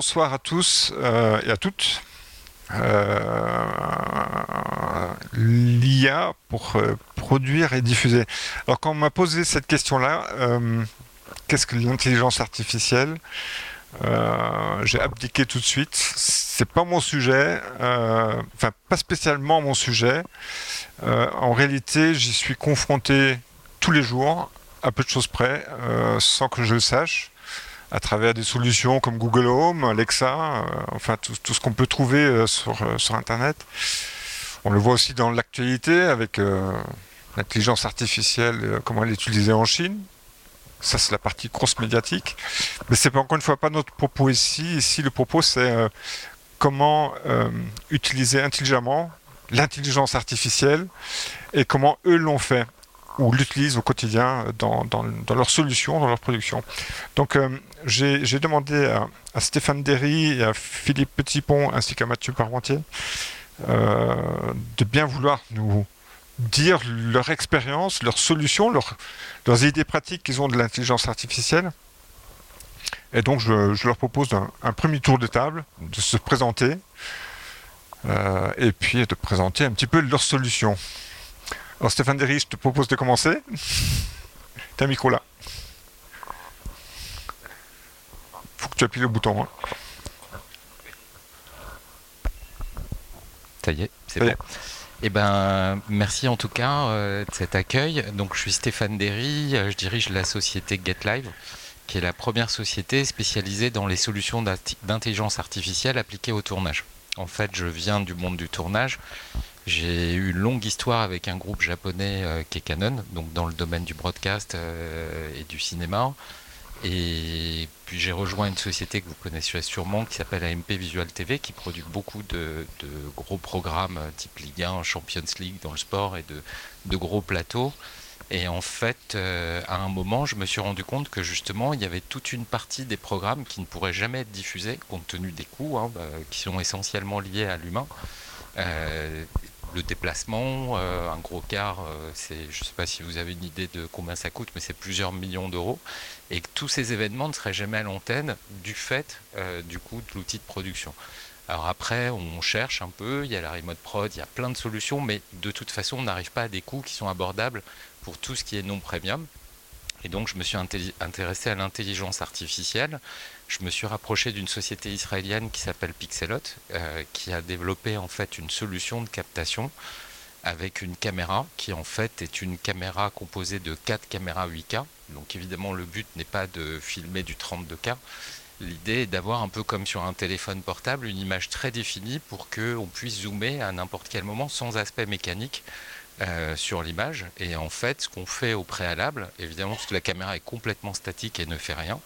bonsoir à tous euh, et à toutes. Euh, L'IA pour euh, produire et diffuser. Alors quand on m'a posé cette question-là, qu'est-ce que l'intelligence artificielle J'ai abdiqué tout de suite. C'est pas mon sujet, enfin pas spécialement mon sujet. en réalité, j'y suis confronté tous les jours, à peu de choses près, sans que je le sache à travers des solutions comme Google Home, Alexa, euh, enfin tout, ce qu'on peut trouver euh, sur, euh, sur Internet. On le voit aussi dans l'actualité avec l'intelligence artificielle, comment elle est utilisée en Chine. Ça, c'est la partie grosse médiatique. Mais c'est encore une fois pas notre propos ici. Ici, le propos, c'est comment utiliser intelligemment l'intelligence artificielle et comment eux l'ont fait ou l'utilisent au quotidien dans, leurs solutions, dans leur production. Donc euh, j'ai demandé à, Stéphane Derry et à Philippe Petitpont ainsi qu'à Mathieu Parmentier euh, de bien vouloir nous dire leur expérience, leurs solutions, leurs idées pratiques qu'ils ont de l'intelligence artificielle. Et donc je, je leur propose un, premier tour de table, de se présenter euh, et puis de présenter un petit peu leurs solutions. Alors Stéphane Derry, je te propose de commencer. T'as un micro là. Faut que tu appuies le bouton. Hein. Ça y est, c'est bon. Eh ben, merci en tout cas euh, de cet accueil. Donc, je suis Stéphane Derry, euh, je dirige la société GetLive, qui est la première société spécialisée dans les solutions d'intelligence artificielle appliquées au tournage. En fait, je viens du monde du tournage. J'ai eu une longue histoire avec un groupe japonais euh, donc dans le domaine du broadcast euh, et du cinéma. Et puis j'ai rejoint une société que vous connaissez sûrement qui s'appelle AMP Visual TV qui produit beaucoup de, gros programmes euh, type Ligue 1, Champions League dans le sport et de, gros plateaux. Et en fait, à un moment, je me suis rendu compte que justement, il y avait toute une partie des programmes qui ne pourraient jamais être diffusés compte tenu des coûts hein, bah, qui sont essentiellement liés à l'humain le déplacement, euh, un gros quart, euh, c'est, je ne sais pas si vous avez une idée de combien ça coûte, mais c'est plusieurs millions d'euros, et que tous ces événements ne seraient jamais à l'antenne du fait euh, du coût de l'outil de production. Alors après, on cherche un peu, il y a la remote prod, il y a plein de solutions, mais de toute façon, on n'arrive pas à des coûts qui sont abordables pour tout ce qui est non premium. Et donc, je me suis intéressé à l'intelligence artificielle. Je me suis rapproché d'une société israélienne qui s'appelle Pixelot, euh, qui a développé en fait une solution de captation avec une caméra qui en fait est une caméra composée de 4 caméras 8K. Donc évidemment le but n'est pas de filmer du 32K. L'idée est d'avoir un peu comme sur un téléphone portable une image très définie pour qu'on puisse zoomer à n'importe quel moment sans aspect mécanique euh, sur l'image. Et en fait, ce qu'on fait au préalable, évidemment, parce que la caméra est complètement statique et ne fait rien,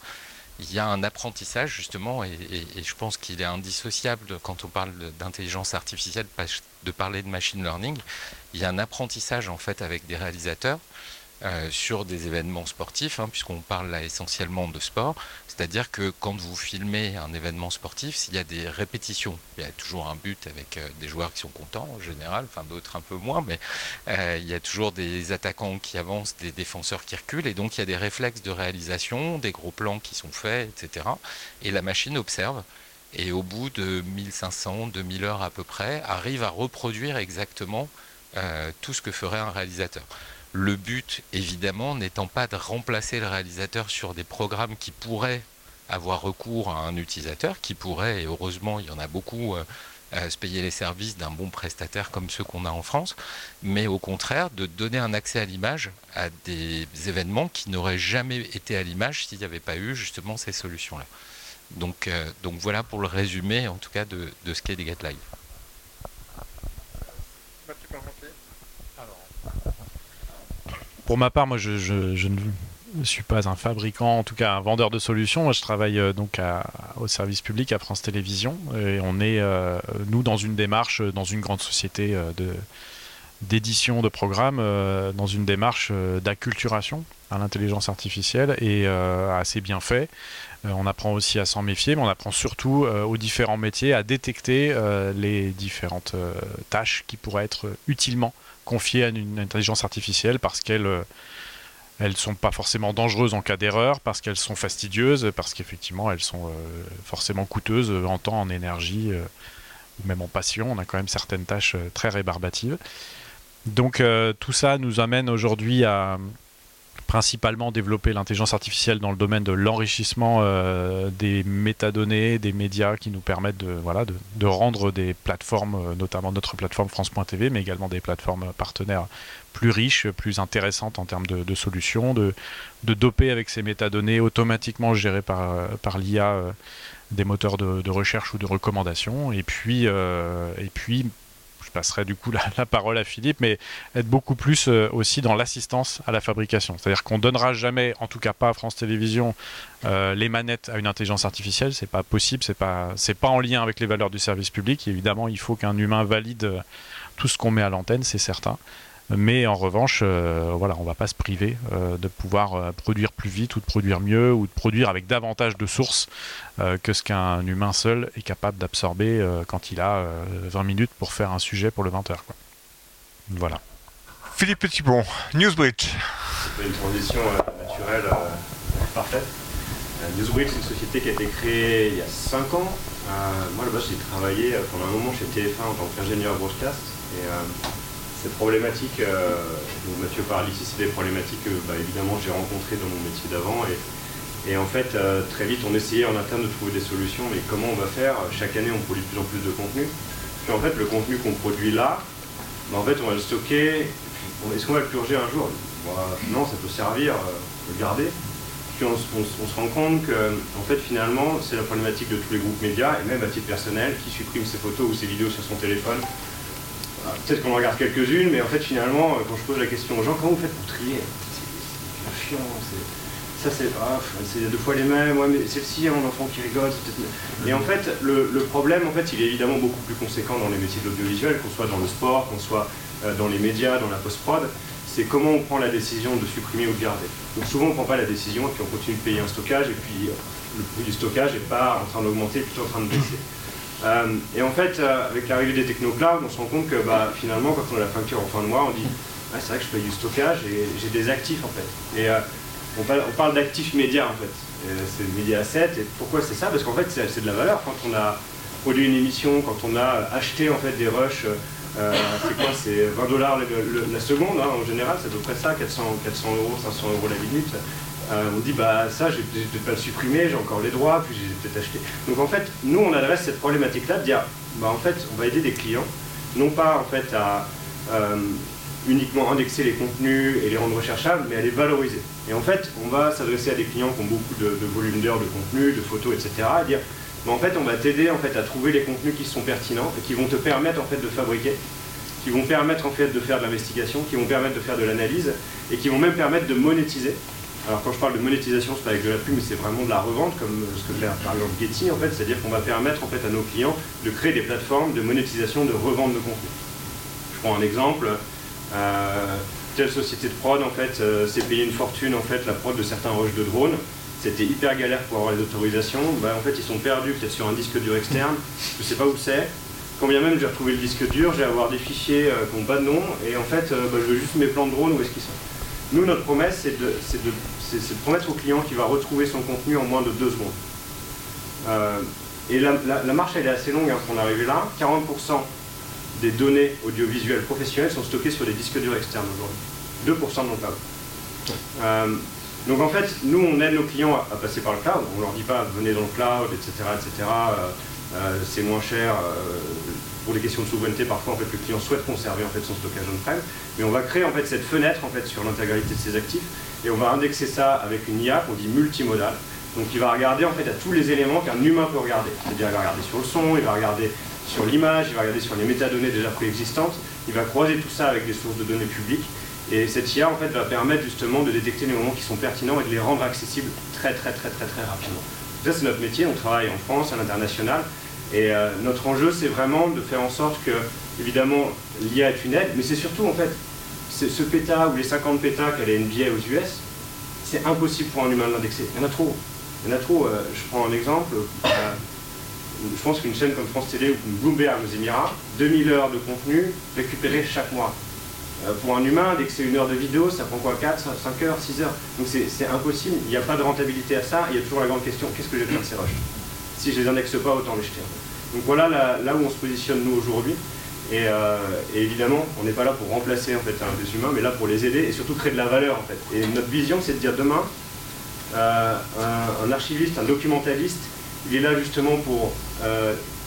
il y a un apprentissage justement, et, je pense qu'il est indissociable quand on parle d'intelligence artificielle de parler de machine learning. Il y a un apprentissage en fait avec des réalisateurs euh, sur des événements sportifs, hein, puisqu'on parle là essentiellement de sport. C'est-à-dire que quand vous filmez un événement sportif, s'il y a des répétitions, il y a toujours un but avec euh, des joueurs qui sont contents en général, enfin d'autres un peu moins, mais euh, il y a toujours des attaquants qui avancent, des défenseurs qui reculent, et donc il y a des réflexes de réalisation, des gros plans qui sont faits, etc. Et la machine observe, et au bout de 1500, 2000 heures à peu près, arrive à reproduire exactement tout ce que ferait un réalisateur. Le but, évidemment, n'étant pas de remplacer le réalisateur sur des programmes qui pourraient avoir recours à un utilisateur, qui pourrait, et heureusement il y en a beaucoup, euh, se payer les services d'un bon prestataire comme ceux qu'on a en France, mais au contraire de donner un accès à l'image à des événements qui n'auraient jamais été à l'image s'il n'y avait pas eu justement ces solutions-là. Donc, euh, voilà pour le résumé en tout cas de, de ce qu'est des Live. Pour ma part, moi, je, ne suis pas un fabricant, en tout cas un vendeur de solutions. Moi, je travaille euh, donc au service public à France Télévisions et on est, euh, nous, dans une démarche, dans une grande société euh, de d'édition de programmes dans une démarche d'acculturation à l'intelligence artificielle et assez bien fait. on apprend aussi à s'en méfier, mais on apprend surtout aux différents métiers à détecter les différentes tâches qui pourraient être utilement confiée à une intelligence artificielle parce qu'elle euh, elles sont pas forcément dangereuses en cas d'erreur parce qu'elles sont fastidieuses, parce qu'effectivement elles sont forcément coûteuses en temps, en énergie ou même en passion. On a quand même certaines tâches très rébarbatives. Donc tout ça nous amène aujourd'hui à, principalement développer l'intelligence artificielle dans le domaine de l'enrichissement euh, des métadonnées, des médias qui nous permettent de, voilà, de, rendre des plateformes, euh, notamment notre plateforme France.tv, mais également des plateformes partenaires plus riches, plus intéressantes en termes de, solutions, de, de, doper avec ces métadonnées automatiquement gérées par, euh, par l'IA des moteurs de, recherche ou de recommandation, et puis, et puis passerai du coup la, parole à Philippe, mais être beaucoup plus euh, aussi dans l'assistance à la fabrication. C'est-à-dire qu'on donnera jamais, en tout cas pas à France Télévisions, euh, les manettes à une intelligence artificielle. C'est pas possible, c'est pas, pas en lien avec les valeurs du service public. évidemment, il faut qu'un humain valide euh, tout ce qu'on met à l'antenne, c'est certain. Mais en revanche, euh, voilà, on va pas se priver euh, de pouvoir euh, produire plus vite ou de produire mieux ou de produire avec davantage de sources que ce qu'un humain seul est capable d'absorber quand il a 20 minutes pour faire un sujet pour le 20h. Voilà. Philippe Petitbon, Newsbridge. C'est une transition naturelle parfaite. Newsbridge, c'est une société qui a été créée il y a 5 ans. moi, là-bas, j'ai travaillé pendant un moment chez TF1 en tant qu'ingénieur broadcast. Et ces problématiques, euh, Mathieu parle ici, c'est des problématiques que bah, évidemment j'ai rencontrées dans mon métier d'avant. Et, en fait, euh, très vite, on essayait en interne de trouver des solutions, mais comment on va faire? Chaque année, on produit de plus en plus de contenu. Puis en fait, le contenu qu'on produit là, bah, en fait, on va le stocker. Est-ce qu'on va le purger un jour? Bah, Non, ça peut servir, euh, le garder. Puis on, se rend compte que, fait, finalement, c'est la problématique de tous les groupes médias, et même à titre personnel, qui supprime ses photos ou ses vidéos sur son téléphone Peut-être qu'on en regarde quelques-unes, mais en fait, finalement, euh, quand je pose la question aux gens, comment vous faites pour trier? C'est chiant, ça c'est ah, c'est deux fois les mêmes, ouais, mais celle-ci, mon enfant qui rigole. Et en fait, le, problème, en fait, il est évidemment beaucoup plus conséquent dans les métiers de l'audiovisuel, qu'on soit dans le sport, qu'on soit euh, dans les médias, dans la post-prod, c'est comment on prend la décision de supprimer ou de garder. Donc souvent, on ne prend pas la décision et puis on continue de payer un stockage, et puis euh, le prix du stockage n'est pas en train d'augmenter, plutôt en train de baisser. Euh, et en fait, euh, avec l'arrivée des techno-clouds, on se rend compte que bah, finalement, quand on a la facture en fin de mois, on dit ah, c'est vrai que je paye du stockage et j'ai des actifs en fait. Et euh, on, parle, d'actifs médias en fait. C'est le média asset. Et pourquoi c'est ça? Parce qu'en fait, c'est de la valeur. Quand on a produit une émission, quand on a acheté en fait des rushs, c'est quoi? C'est 20 dollars la seconde hein, en général, c'est à peu près ça, 400, 400 euros, 500 euros la minute. Euh, on dit bah ça je vais peut-être pas le supprimer, j'ai encore les droits, puis j'ai peut-être acheté. Donc en fait, nous on adresse cette problématique-là de dire bah en fait on va aider des clients, non pas en fait à euh, uniquement indexer les contenus et les rendre recherchables, mais à les valoriser. Et en fait, on va s'adresser à des clients qui ont beaucoup de, volume d'heures de contenu, de photos, etc. à dire bah, en fait on va t'aider en fait à trouver les contenus qui sont pertinents et qui vont te permettre en fait de fabriquer qui vont permettre en fait de faire de l'investigation, qui vont permettre de faire de l'analyse et qui vont même permettre de monétiser alors quand je parle de monétisation, c'est pas avec de la pub, mais c'est vraiment de la revente, comme euh, ce que fait par exemple Getty en fait, c'est-à-dire qu'on va permettre en fait à nos clients de créer des plateformes de monétisation, de revente de contenu. Je prends un exemple. Euh, telle société de prod en fait euh, s'est payé une fortune en fait la prod de certains rushs de drones. C'était hyper galère pour avoir les autorisations. Bah, en fait ils sont perdus peut-être sur un disque dur externe. Je sais pas où c'est. Quand bien même j'ai retrouvé le disque dur, j'ai avoir des fichiers qui n'ont pas de nom et en fait bah, je veux juste mes plans de drone où est-ce qu'ils sont. Nous, notre promesse, c'est de, promettre au client qu'il va retrouver son contenu en moins de deux secondes. Euh, et la, marche, elle est assez longue hein, pour en arriver là. 40% des données audiovisuelles professionnelles sont stockées sur des disques durs externes aujourd'hui. 2% dans le cloud. Euh, donc en fait, nous, on aide nos clients à, passer par le cloud. On leur dit pas venez dans le cloud, etc. etc. Euh, c'est moins cher pour des questions de souveraineté, parfois en fait, le client souhaite conserver en fait, son stockage on-prem, mais on va créer en fait, cette fenêtre en fait, sur l'intégralité de ses actifs et on va indexer ça avec une IA qu'on dit multimodale. Donc il va regarder en fait, à tous les éléments qu'un humain peut regarder. C'est-à-dire il va regarder sur le son, il va regarder sur l'image, il va regarder sur les métadonnées déjà préexistantes, il va croiser tout ça avec des sources de données publiques. Et cette IA en fait, va permettre justement de détecter les moments qui sont pertinents et de les rendre accessibles très très très très très rapidement. Ça c'est notre métier, on travaille en France, à l'international, et euh, notre enjeu, c'est vraiment de faire en sorte que, évidemment, l'IA est une aide, mais c'est surtout, en fait, ce péta ou les 50 pétas qu'a les NBA aux US, c'est impossible pour un humain de l'indexer. Il y en a trop. Il y en a trop. Euh, je prends un exemple. Euh, je pense qu'une chaîne comme France Télé ou Bloomberg aux Émirats, 2000 heures de contenu récupérées chaque mois. pour un humain, dès que c'est une heure de vidéo, ça prend quoi 4, 5 heures, 6 heures? Donc c'est impossible, il n'y a pas de rentabilité à ça, il y a toujours la grande question, qu'est-ce que je vais faire de ces rushs? Si je les indexe pas, autant les jeter. Donc voilà là, où on se positionne nous aujourd'hui. Et, évidemment, on n'est pas là pour remplacer en fait, des humains, mais là pour les aider et surtout créer de la valeur en fait. Et notre vision, c'est de dire demain, un, un, archiviste, un documentaliste, il est là justement pour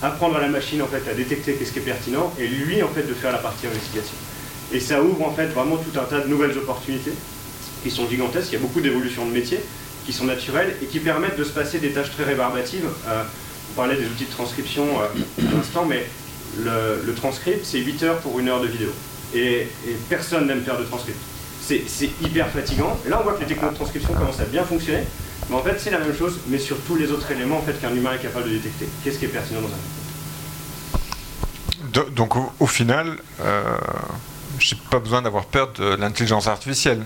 apprendre à la machine en fait à détecter qu'est-ce qui est pertinent et lui en fait de faire la partie investigation. Et ça ouvre en fait vraiment tout un tas de nouvelles opportunités qui sont gigantesques. Il y a beaucoup d'évolutions de métiers qui sont naturelles et qui permettent de se passer des tâches très rébarbatives. Euh, on parlait des outils de transcription euh, à l'instant, mais le, transcript c'est 8 heures pour une heure de vidéo. Et, personne n'aime faire de transcript. C'est hyper fatigant. Là on voit que les technologies de transcription commencent à bien fonctionner. Mais en fait, c'est la même chose, mais sur tous les autres éléments en fait, qu'un humain est capable de détecter. Qu'est-ce qui est pertinent dans un Donc, au, final, euh, j'ai pas besoin d'avoir peur de l'intelligence artificielle.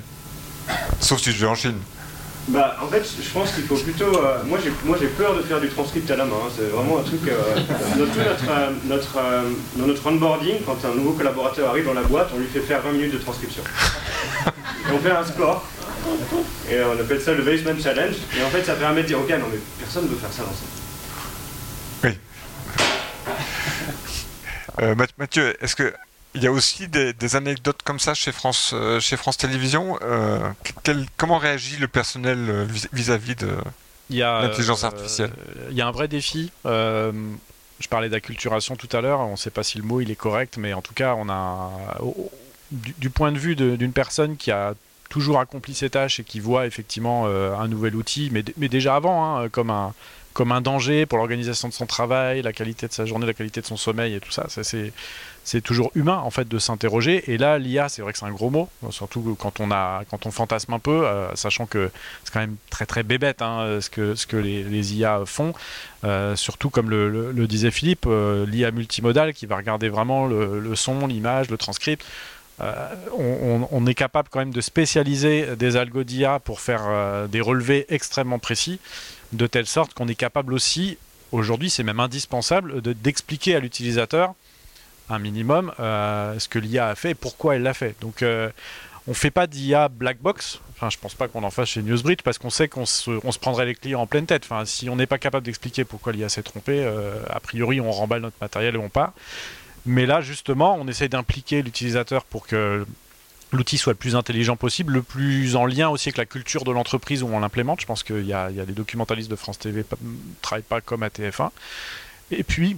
Sauf si je vais en Chine. Bah, en fait, je pense qu'il faut plutôt. Euh, moi, j'ai, moi, j'ai peur de faire du transcript à la main. Hein. C'est vraiment un truc. Euh, notre, notre, euh, dans notre onboarding, quand un nouveau collaborateur arrive dans la boîte, on lui fait faire 20 minutes de transcription. Et on fait un score. Et on appelle ça le Basement Challenge. Et en fait, ça permet de dire Ok, non, mais personne ne veut faire ça dans ça. Oui. Mathieu, est-ce que il y a aussi des, anecdotes comme ça chez France, euh, chez France Télévisions. Euh, comment réagit le personnel euh, vis-à-vis de l'intelligence artificielle Il y a un vrai défi. je parlais d'acculturation tout à l'heure. On ne sait pas si le mot il est correct, mais en tout cas, on a du, point de vue d'une personne qui a toujours accompli ses tâches et qui voit effectivement un nouvel outil, mais, mais déjà avant, hein, comme un comme un danger pour l'organisation de son travail, la qualité de sa journée, la qualité de son sommeil et tout ça. c'est, c'est toujours humain en fait de s'interroger. Et là, l'IA, c'est vrai que c'est un gros mot, surtout quand on a, quand on fantasme un peu, euh, sachant que c'est quand même très très bébête hein, ce que ce que les, IA font. Euh, surtout comme le, disait Philippe, euh, l'IA multimodale qui va regarder vraiment le, son, l'image, le transcript. On, on, est capable quand même de spécialiser des algos d'IA pour faire des relevés extrêmement précis de telle sorte qu'on est capable aussi, aujourd'hui c'est même indispensable, d'expliquer à l'utilisateur un minimum euh, ce que l'IA a fait et pourquoi elle l'a fait. Donc euh, on fait pas d'IA black box. Enfin, je pense pas qu'on en fasse chez Newsbridge parce qu'on sait qu'on se, on se, prendrait les clients en pleine tête. Enfin, si on n'est pas capable d'expliquer pourquoi l'IA s'est trompée, euh, a priori on remballe notre matériel et on part. Mais là, justement, on essaye d'impliquer l'utilisateur pour que l'outil soit le plus intelligent possible, le plus en lien aussi avec la culture de l'entreprise où on l'implémente. Je pense qu'il y, a des documentalistes de France TV qui ne travaillent pas comme à TF1. Et puis,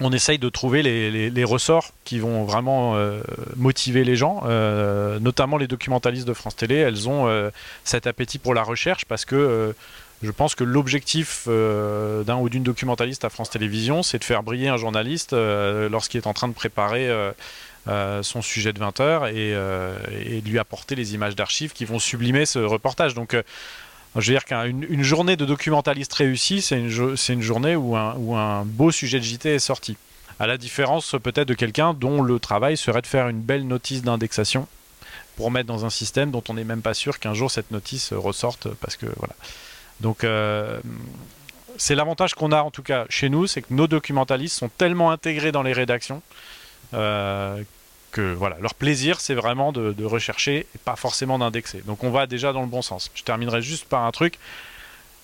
on essaye de trouver les, ressorts qui vont vraiment euh, motiver les gens, euh, notamment les documentalistes de France Télé. Elles ont euh, cet appétit pour la recherche parce que je pense que l'objectif d'un ou d'une documentaliste à France Télévisions, c'est de faire briller un journaliste lorsqu'il est en train de préparer son sujet de 20 heures et, et, lui apporter les images d'archives qui vont sublimer ce reportage. Donc, je veux dire qu'une une journée de documentaliste réussie, c'est une, journée où un, beau sujet de JT est sorti. À la différence peut-être de quelqu'un dont le travail serait de faire une belle notice d'indexation pour mettre dans un système dont on n'est même pas sûr qu'un jour cette notice ressorte parce que voilà. Donc c'est l'avantage qu'on a en tout cas chez nous, c'est que nos documentalistes sont tellement intégrés dans les rédactions euh, que voilà, leur plaisir, c'est vraiment de, rechercher et pas forcément d'indexer. Donc on va déjà dans le bon sens. Je terminerai juste par un truc.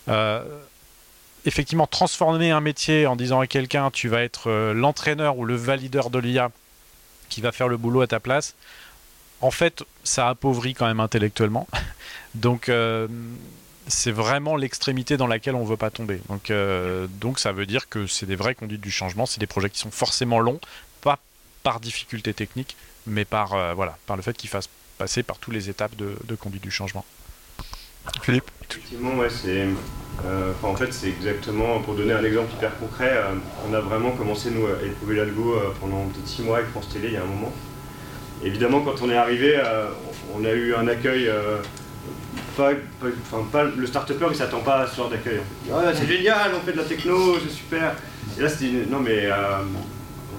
Euh, effectivement, transformer un métier en disant à quelqu'un tu vas être euh, l'entraîneur ou le valideur de l'IA qui va faire le boulot à ta place, en fait, ça appauvrit quand même intellectuellement. Donc c'est vraiment l'extrémité dans laquelle on ne veut pas tomber. Donc, donc ça veut dire que c'est des vraies conduites du changement, c'est des projets qui sont forcément longs, pas par difficulté technique, mais par, euh, voilà, par le fait qu'il fasse passer par toutes les étapes de, conduite du changement. Philippe Effectivement, ouais, c'est. Euh, en fait, c'est exactement, pour donner un exemple hyper concret, euh, on a vraiment commencé nous, à éprouver l'algo pendant peut-être 6 mois avec France Télé il y a un moment. évidemment, quand on est arrivé, on a eu un accueil. Pas, pas, le start-upper il s'attend pas à ce genre d'accueil. c'est génial, on fait de la techno, c'est super. Et là c'était non mais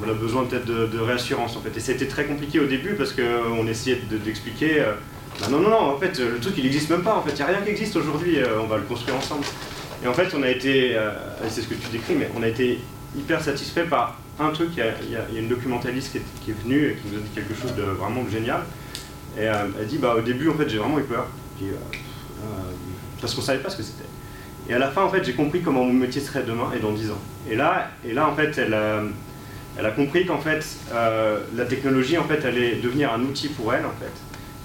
on a besoin peut-être de, réassurance en fait. Et c'était très compliqué au début parce qu'on essayait d'expliquer. Euh, bah non, non, non, en fait, le truc il n'existe même pas. En fait, il n'y a rien qui existe aujourd'hui. Euh, on va le construire ensemble. Et en fait, on a été, euh, c'est ce que tu décris, mais on a été hyper satisfait par un truc. Il y a, une documentaliste qui est, venue et qui nous a dit quelque chose de vraiment génial. Et elle dit, bah, au début, en fait, j'ai vraiment eu peur. parce qu'on savait pas ce que c'était. Et à la fin, en fait, j'ai compris comment mon métier serait demain et dans 10 ans. Et là, et là en fait, elle, elle a compris qu'en fait, la technologie, en fait, allait devenir un outil pour elle, en fait.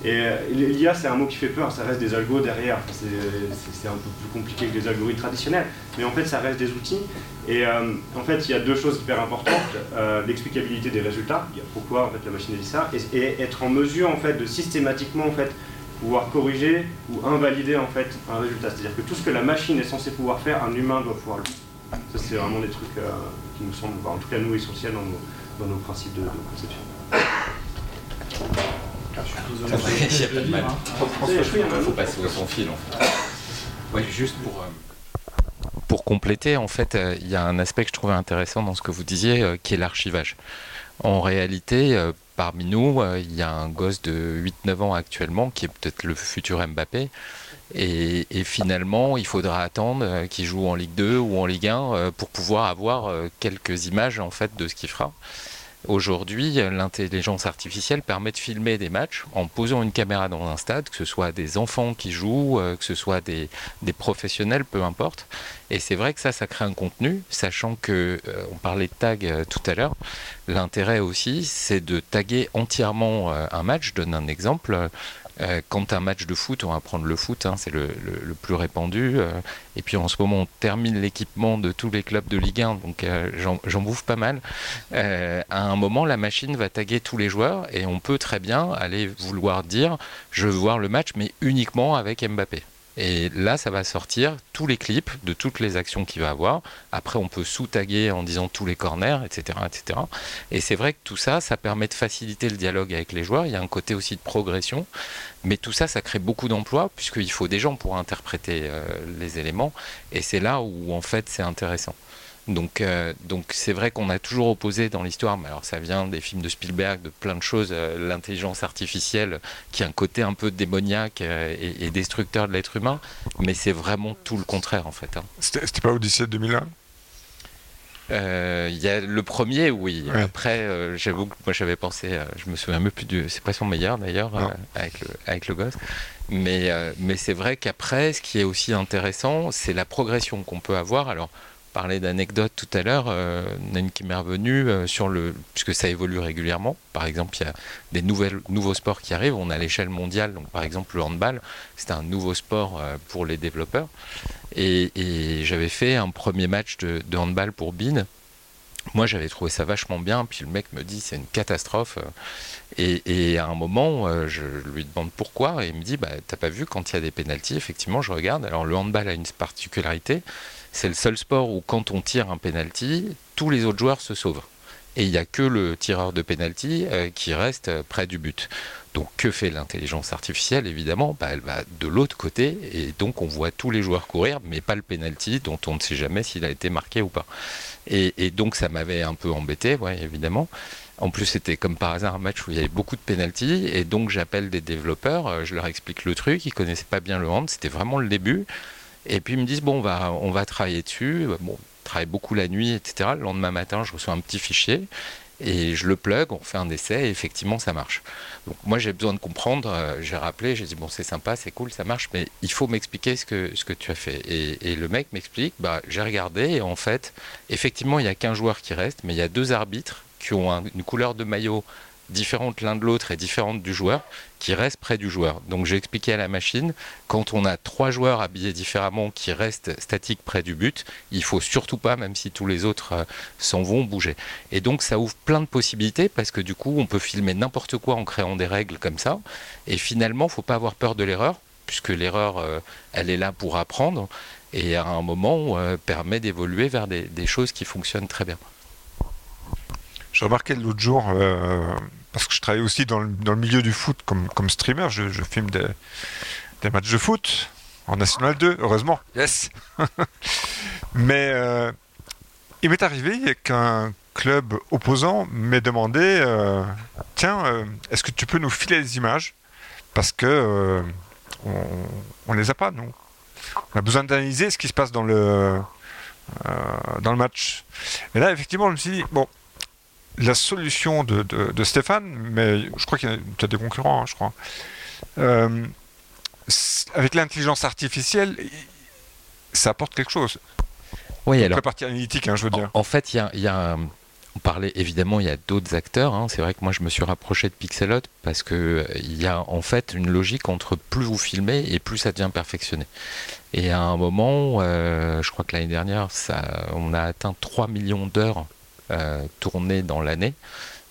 Et euh, l'IA, c'est un mot qui fait peur, ça reste des algos derrière. C'est un peu plus compliqué que des algorithmes traditionnels, mais en fait, ça reste des outils. Et euh, en fait, il y a deux choses hyper importantes euh, l'explicabilité des résultats, pourquoi en fait, la machine a dit ça, et, être en mesure en fait, de systématiquement en fait, pouvoir corriger ou invalider en fait, un résultat. C'est-à-dire que tout ce que la machine est censée pouvoir faire, un humain doit pouvoir le faire. Ça, c'est vraiment des trucs qui nous semblent, en tout cas, nous, essentiels dans nos, dans nos principes de, de conception. Il n'y a Il faut passer au sans fil. En fait. juste pour, euh, pour compléter, en fait, euh, il y a un aspect que je trouvais intéressant dans ce que vous disiez, euh, qui est l'archivage. En réalité, parmi nous, il y a un gosse de 8-9 ans actuellement qui est peut-être le futur Mbappé. Et, finalement, il faudra attendre qu'il joue en Ligue 2 ou en Ligue 1 pour pouvoir avoir quelques images en fait de ce qu'il fera. Aujourd'hui, l'intelligence artificielle permet de filmer des matchs en posant une caméra dans un stade, que ce soit des enfants qui jouent, euh, que ce soit des, professionnels, peu importe. Et c'est vrai que ça, ça crée un contenu, sachant que, euh, on parlait de tag euh, tout à l'heure, l'intérêt aussi, c'est de taguer entièrement un match. Je donne un exemple. Euh, quand un match de foot, on va prendre le foot, hein, c'est le, plus répandu. Euh, et puis en ce moment, on termine l'équipement de tous les clubs de Ligue 1, donc euh, j'en bouffe pas mal. à un moment, la machine va taguer tous les joueurs et on peut très bien aller vouloir dire je veux voir le match, mais uniquement avec Mbappé. Et là, ça va sortir tous les clips de toutes les actions qu'il va avoir. Après, on peut sous-taguer en disant tous les corners, etc. etc. Et c'est vrai que tout ça, ça permet de faciliter le dialogue avec les joueurs. Il y a un côté aussi de progression. Mais tout ça, ça crée beaucoup d'emplois, puisqu'il faut des gens pour interpréter euh, les éléments. Et c'est là où, en fait, c'est intéressant. Donc, euh, donc c'est vrai qu'on a toujours opposé dans l'histoire, mais alors ça vient des films de Spielberg, de plein de choses, euh, l'intelligence artificielle qui a un côté un peu démoniaque euh, et, destructeur de l'être humain, mais c'est vraiment tout le contraire en fait. Hein. C'était pas Odyssée 2001 il y a le premier, oui. Après, j'avoue que moi j'avais pensé, je me souviens même plus du. C'est pas son meilleur d'ailleurs, avec, le, avec le gosse. Mais, mais c'est vrai qu'après, ce qui est aussi intéressant, c'est la progression qu'on peut avoir. Alors, parlais d'anecdotes tout à l'heure, euh, une qui m'est revenue euh, sur le, puisque ça évolue régulièrement. Par exemple, il y a des nouvelles, nouveaux sports qui arrivent. On a l'échelle mondiale, donc par exemple le handball, c'est un nouveau sport euh, pour les développeurs. Et, j'avais fait un premier match de, handball pour BIN. Moi, j'avais trouvé ça vachement bien. Puis le mec me dit c'est une catastrophe. Et, à un moment, je lui demande pourquoi. Et il me dit bah, T'as pas vu quand il y a des pénalties Effectivement, je regarde. Alors, le handball a une particularité c'est le seul sport où quand on tire un penalty, tous les autres joueurs se sauvent. Et il n'y a que le tireur de penalty euh, qui reste près du but. Donc que fait l'intelligence artificielle? Évidemment, bah, elle va de l'autre côté et donc on voit tous les joueurs courir, mais pas le penalty dont on ne sait jamais s'il a été marqué ou pas. Et, donc ça m'avait un peu embêté, évidemment. En plus, c'était comme par hasard un match où il y avait beaucoup de penalty et donc j'appelle des développeurs, euh, je leur explique le truc, ils connaissaient pas bien le hand, c'était vraiment le début. Et puis ils me disent bon, on va, on va travailler dessus. Bon, on travaille beaucoup la nuit, etc. Le lendemain matin, je reçois un petit fichier et je le plug, on fait un essai et effectivement ça marche. Donc moi j'ai besoin de comprendre, euh, j'ai rappelé, j'ai dit bon c'est sympa, c'est cool, ça marche, mais il faut m'expliquer ce que, ce que tu as fait. Et, le mec m'explique, bah, j'ai regardé et en fait effectivement il n'y a qu'un joueur qui reste, mais il y a deux arbitres qui ont une couleur de maillot différentes l'un de l'autre et différentes du joueur, qui restent près du joueur. Donc j'ai expliqué à la machine, quand on a trois joueurs habillés différemment qui restent statiques près du but, il faut surtout pas, même si tous les autres euh, s'en vont, bouger. Et donc ça ouvre plein de possibilités parce que du coup on peut filmer n'importe quoi en créant des règles comme ça. Et finalement, faut pas avoir peur de l'erreur, puisque l'erreur, euh, elle est là pour apprendre et à un moment euh, permet d'évoluer vers des, choses qui fonctionnent très bien. Je remarquais l'autre jour, parce que je travaille aussi dans le, dans le milieu du foot comme, comme streamer, je, je filme des, des, matchs de foot en National 2, heureusement, yes Mais euh, il m'est arrivé qu'un club opposant m'ait demandé euh, Tiens, euh, est-ce que tu peux nous filer les images? Parce que on, ne les a pas, nous. On a besoin d'analyser ce qui se passe dans le, dans le match. Et là, effectivement, je me suis dit Bon, la solution de, de, Stéphane, mais je crois qu'il y a peut-être des concurrents, hein, je crois. Euh, avec l'intelligence artificielle, ça apporte quelque chose. Oui, alors. La partie analytique, hein, je veux dire. En, fait, il y a, on parlait évidemment, il y a d'autres acteurs. Hein. C'est vrai que moi, je me suis rapproché de Pixelot parce que euh, il y a en fait une logique entre plus vous filmez et plus ça devient perfectionné. Et à un moment, euh, je crois que l'année dernière, ça, on a atteint 3 millions d'heures euh, tournées dans l'année.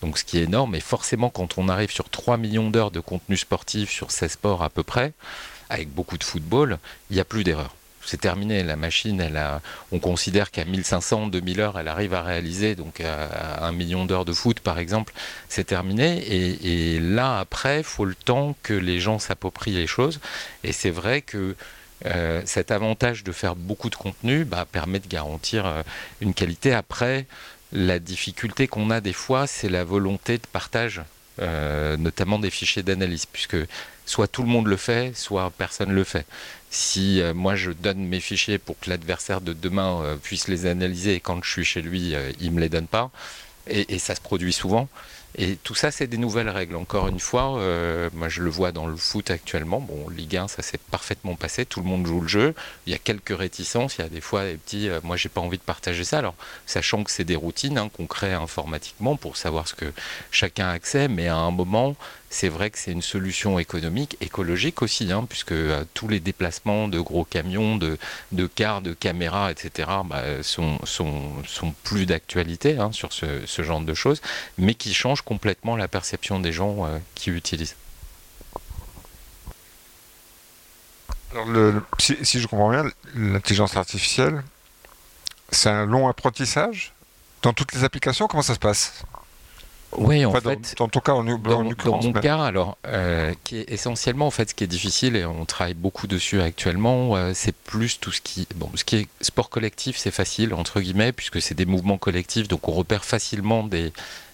Donc ce qui est énorme. Et forcément, quand on arrive sur 3 millions d'heures de contenu sportif sur 16 sports à peu près, avec beaucoup de football, il n'y a plus d'erreurs c'est terminé. La machine, elle a, on considère qu'à 1500, 2000 heures, elle arrive à réaliser, donc à, un million d'heures de foot par exemple, c'est terminé. Et, là, après, il faut le temps que les gens s'approprient les choses. Et c'est vrai que euh, cet avantage de faire beaucoup de contenu bah, permet de garantir euh, une qualité. Après, la difficulté qu'on a des fois, c'est la volonté de partage, euh, notamment des fichiers d'analyse, puisque soit tout le monde le fait, soit personne ne le fait. Si euh, moi je donne mes fichiers pour que l'adversaire de demain euh, puisse les analyser et quand je suis chez lui, il ne me les donne pas, et, ça se produit souvent, et tout ça, c'est des nouvelles règles. Encore une fois, euh, moi je le vois dans le foot actuellement. Bon, Ligue 1, ça s'est parfaitement passé. Tout le monde joue le jeu. Il y a quelques réticences. Il y a des fois des petits. Euh, moi, j'ai pas envie de partager ça. Alors, sachant que c'est des routines hein, qu'on crée informatiquement pour savoir ce que chacun a accès, mais à un moment, c'est vrai que c'est une solution économique, écologique aussi, hein, puisque euh, tous les déplacements de gros camions, de, de cars, de caméras, etc., bah, sont, sont, sont, plus d'actualité hein, sur ce, genre de choses, mais qui changent complètement la perception des gens euh, qui utilisent. Alors le, si, je comprends bien, l'intelligence artificielle, c'est un long apprentissage dans toutes les applications Comment ça se passe? Oui, en fait, dans, ton cas, en, dans, mon cas, alors, euh, qui est essentiellement en fait ce qui est difficile et on travaille beaucoup dessus actuellement, euh, c'est plus tout ce qui, bon, ce qui est sport collectif, c'est facile entre guillemets puisque c'est des mouvements collectifs, donc on repère facilement des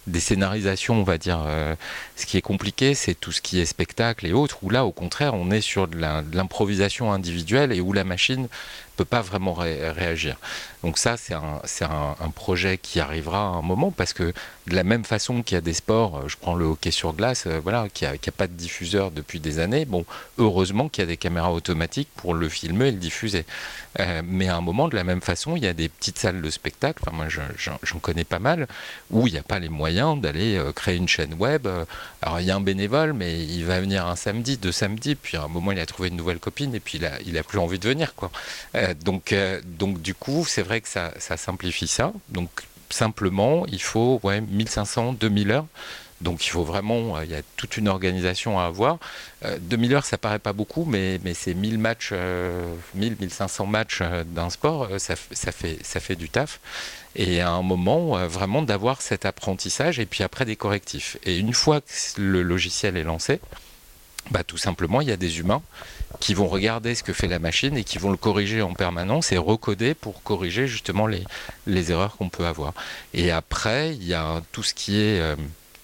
des scénarisations, on va dire. Euh, ce qui est compliqué, c'est tout ce qui est spectacle et autres, où là, au contraire, on est sur de l'improvisation individuelle et où la machine peut pas vraiment réagir. Donc ça, c'est un, un, un, projet qui arrivera à un moment parce que de la même façon qu'il y a des sports, euh, je prends le hockey sur glace, euh, voilà, qui a, a, pas de diffuseur depuis des années. Bon, heureusement qu'il y a des caméras automatiques pour le filmer et le diffuser. Euh, mais à un moment, de la même façon, il y a des petites salles de spectacle. Enfin, moi, j'en connais pas mal où il n'y a pas les moyens d'aller créer une chaîne web. Alors, il y a un bénévole, mais il va venir un samedi, deux samedis, puis à un moment, il a trouvé une nouvelle copine et puis il a, il a plus envie de venir, quoi. Donc, donc, du coup, c'est vrai que ça, simplifie ça. Donc simplement, il faut ouais, 1500, 2000 heures. Donc il faut vraiment, euh, il y a toute une organisation à avoir. 2000 euh, heures, ça paraît pas beaucoup, mais, mais c'est 1000 matchs, 1000, euh, 1500 matchs d'un sport, ça, ça, fait, ça fait du taf. Et à un moment, vraiment d'avoir cet apprentissage et puis après des correctifs. Et une fois que le logiciel est lancé, bah, tout simplement, il y a des humains qui vont regarder ce que fait la machine et qui vont le corriger en permanence et recoder pour corriger justement les, les erreurs qu'on peut avoir. Et après, il y a tout ce qui est euh,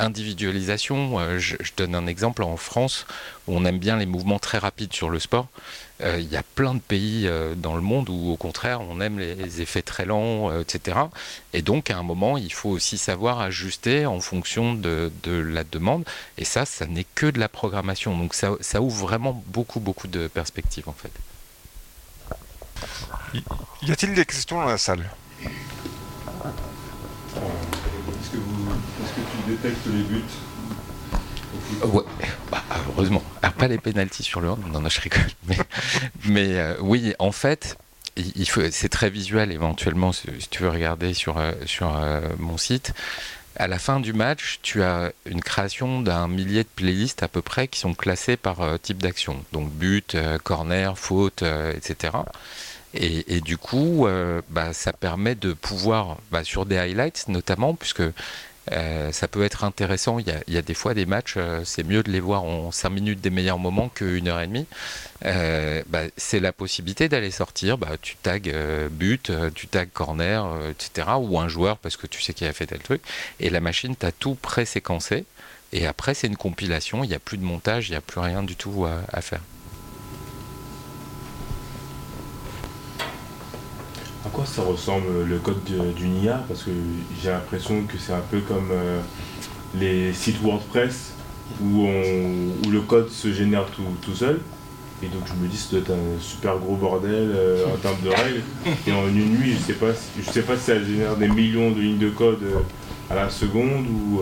individualisation. Euh, je, donne un exemple en France où on aime bien les mouvements très rapides sur le sport. Euh, il y a plein de pays euh, dans le monde où au contraire on aime les, effets très lents, etc. Et donc à un moment il faut aussi savoir ajuster en fonction de, la demande. Et ça, ça n'est que de la programmation. Donc ça, ça ouvre vraiment beaucoup beaucoup de perspectives en fait. Y a-t-il des questions dans la salle? Détecte les buts Ouais, bah, heureusement. Pas les pénalties sur le hand, non, non, je rigole. Mais, euh, oui, en fait, c'est très visuel éventuellement, si tu veux regarder sur, euh, sur euh, mon site. À la fin du match, tu as une création d'un millier de playlists à peu près qui sont classées par type d'action. Donc but, corner, faute, etc. Et, du coup, bah, ça permet de pouvoir, bah, sur des highlights notamment, puisque euh, ça peut être intéressant. Il y a, des fois des matchs, euh, c'est mieux de les voir en 5 minutes des meilleurs moments qu'une heure et demie. Euh, bah, c'est la possibilité d'aller sortir. Bah, tu tags but, tu tags corner, etc. Ou un joueur parce que tu sais qu'il a fait tel truc. Et la machine t'a tout pré-séquencé. Et après, c'est une compilation. Il n'y a plus de montage, il n'y a plus rien du tout à faire. Quoi ça ressemble le code d'une IA Parce que j'ai l'impression que c'est un peu comme les sites WordPress où, le code se génère tout, seul. Et donc je me dis, être un super gros bordel en termes de règles. Et en une nuit, je sais pas, je sais pas si ça génère des millions de lignes de code à la seconde ou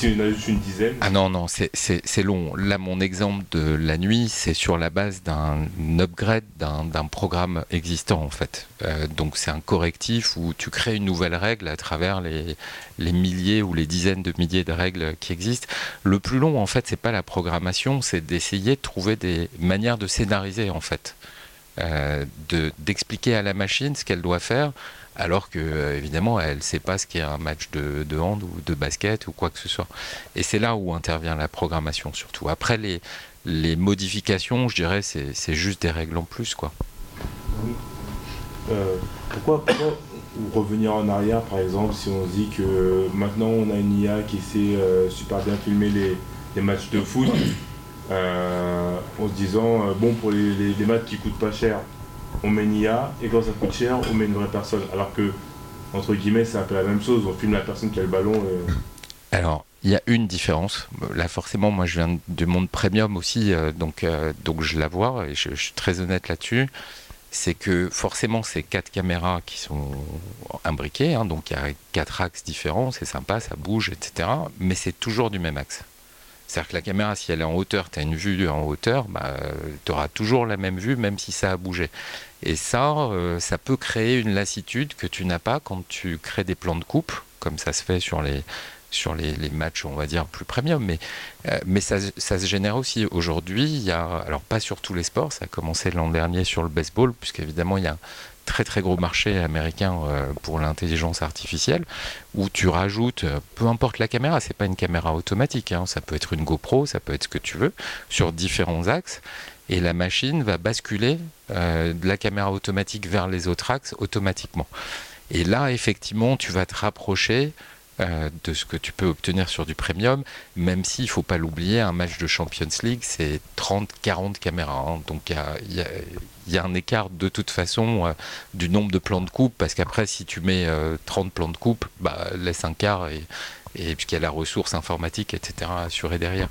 juste une dizaine Ah non, non, c'est long. Là, mon exemple de la nuit, c'est sur la base d'un upgrade d'un programme existant en fait. Euh, donc c'est un correctif où tu crées une nouvelle règle à travers les, les, milliers ou les dizaines de milliers de règles qui existent. Le plus long en fait, c'est pas la programmation, c'est d'essayer de trouver des manières de scénariser en fait. Euh, d'expliquer à la machine ce qu'elle doit faire alors que euh, évidemment elle ne sait pas ce qu'est un match de, hand ou de basket ou quoi que ce soit. Et c'est là où intervient la programmation surtout. Après les, modifications, je dirais, c'est juste des règles en plus. Quoi. Euh, pourquoi, revenir en arrière par exemple si on dit que maintenant on a une IA qui sait euh, super bien filmer les, matchs de foot en se disant bon pour les, les, les matchs qui coûtent pas cher on met une IA, et quand ça coûte cher, on met une vraie personne. Alors que, entre guillemets, c'est un peu la même chose, on filme la personne qui a le ballon. Alors, il y a une différence. Là, forcément, moi, je viens du monde premium aussi, euh, donc, euh, donc je la vois, et je, suis très honnête là-dessus. C'est que forcément, c'est quatre caméras qui sont imbriquées, hein, donc il y a quatre axes différents, c'est sympa, ça bouge, etc. Mais c'est toujours du même axe. C'est-à-dire que la caméra, si elle est en hauteur, tu as une vue en hauteur, bah, tu auras toujours la même vue, même si ça a bougé. Et ça, euh, ça peut créer une lassitude que tu n'as pas quand tu crées des plans de coupe, comme ça se fait sur les, sur les, matchs, on va dire, plus premium. Mais, euh, mais ça, ça, se génère aussi. Aujourd'hui, il y a, alors pas sur tous les sports, ça a commencé l'an dernier sur le baseball, puisqu'évidemment, il y a très très gros marché américain euh, pour l'intelligence artificielle où tu rajoutes, euh, peu importe la caméra, c'est pas une caméra automatique, hein, ça peut être une GoPro, ça peut être ce que tu veux, sur différents axes, et la machine va basculer euh, de la caméra automatique vers les autres axes automatiquement. Et là, effectivement, tu vas te rapprocher de ce que tu peux obtenir sur du premium, même s'il ne faut pas l'oublier, un match de Champions League, c'est 30-40 caméras. Hein. donc il un écart de toute façon euh, du nombre de plans de coupe, parce qu'après, si tu mets 30 euh, plans de coupe, bah, laisse un quart, et, puisqu'il y a la ressource informatique, etc., assurée derrière.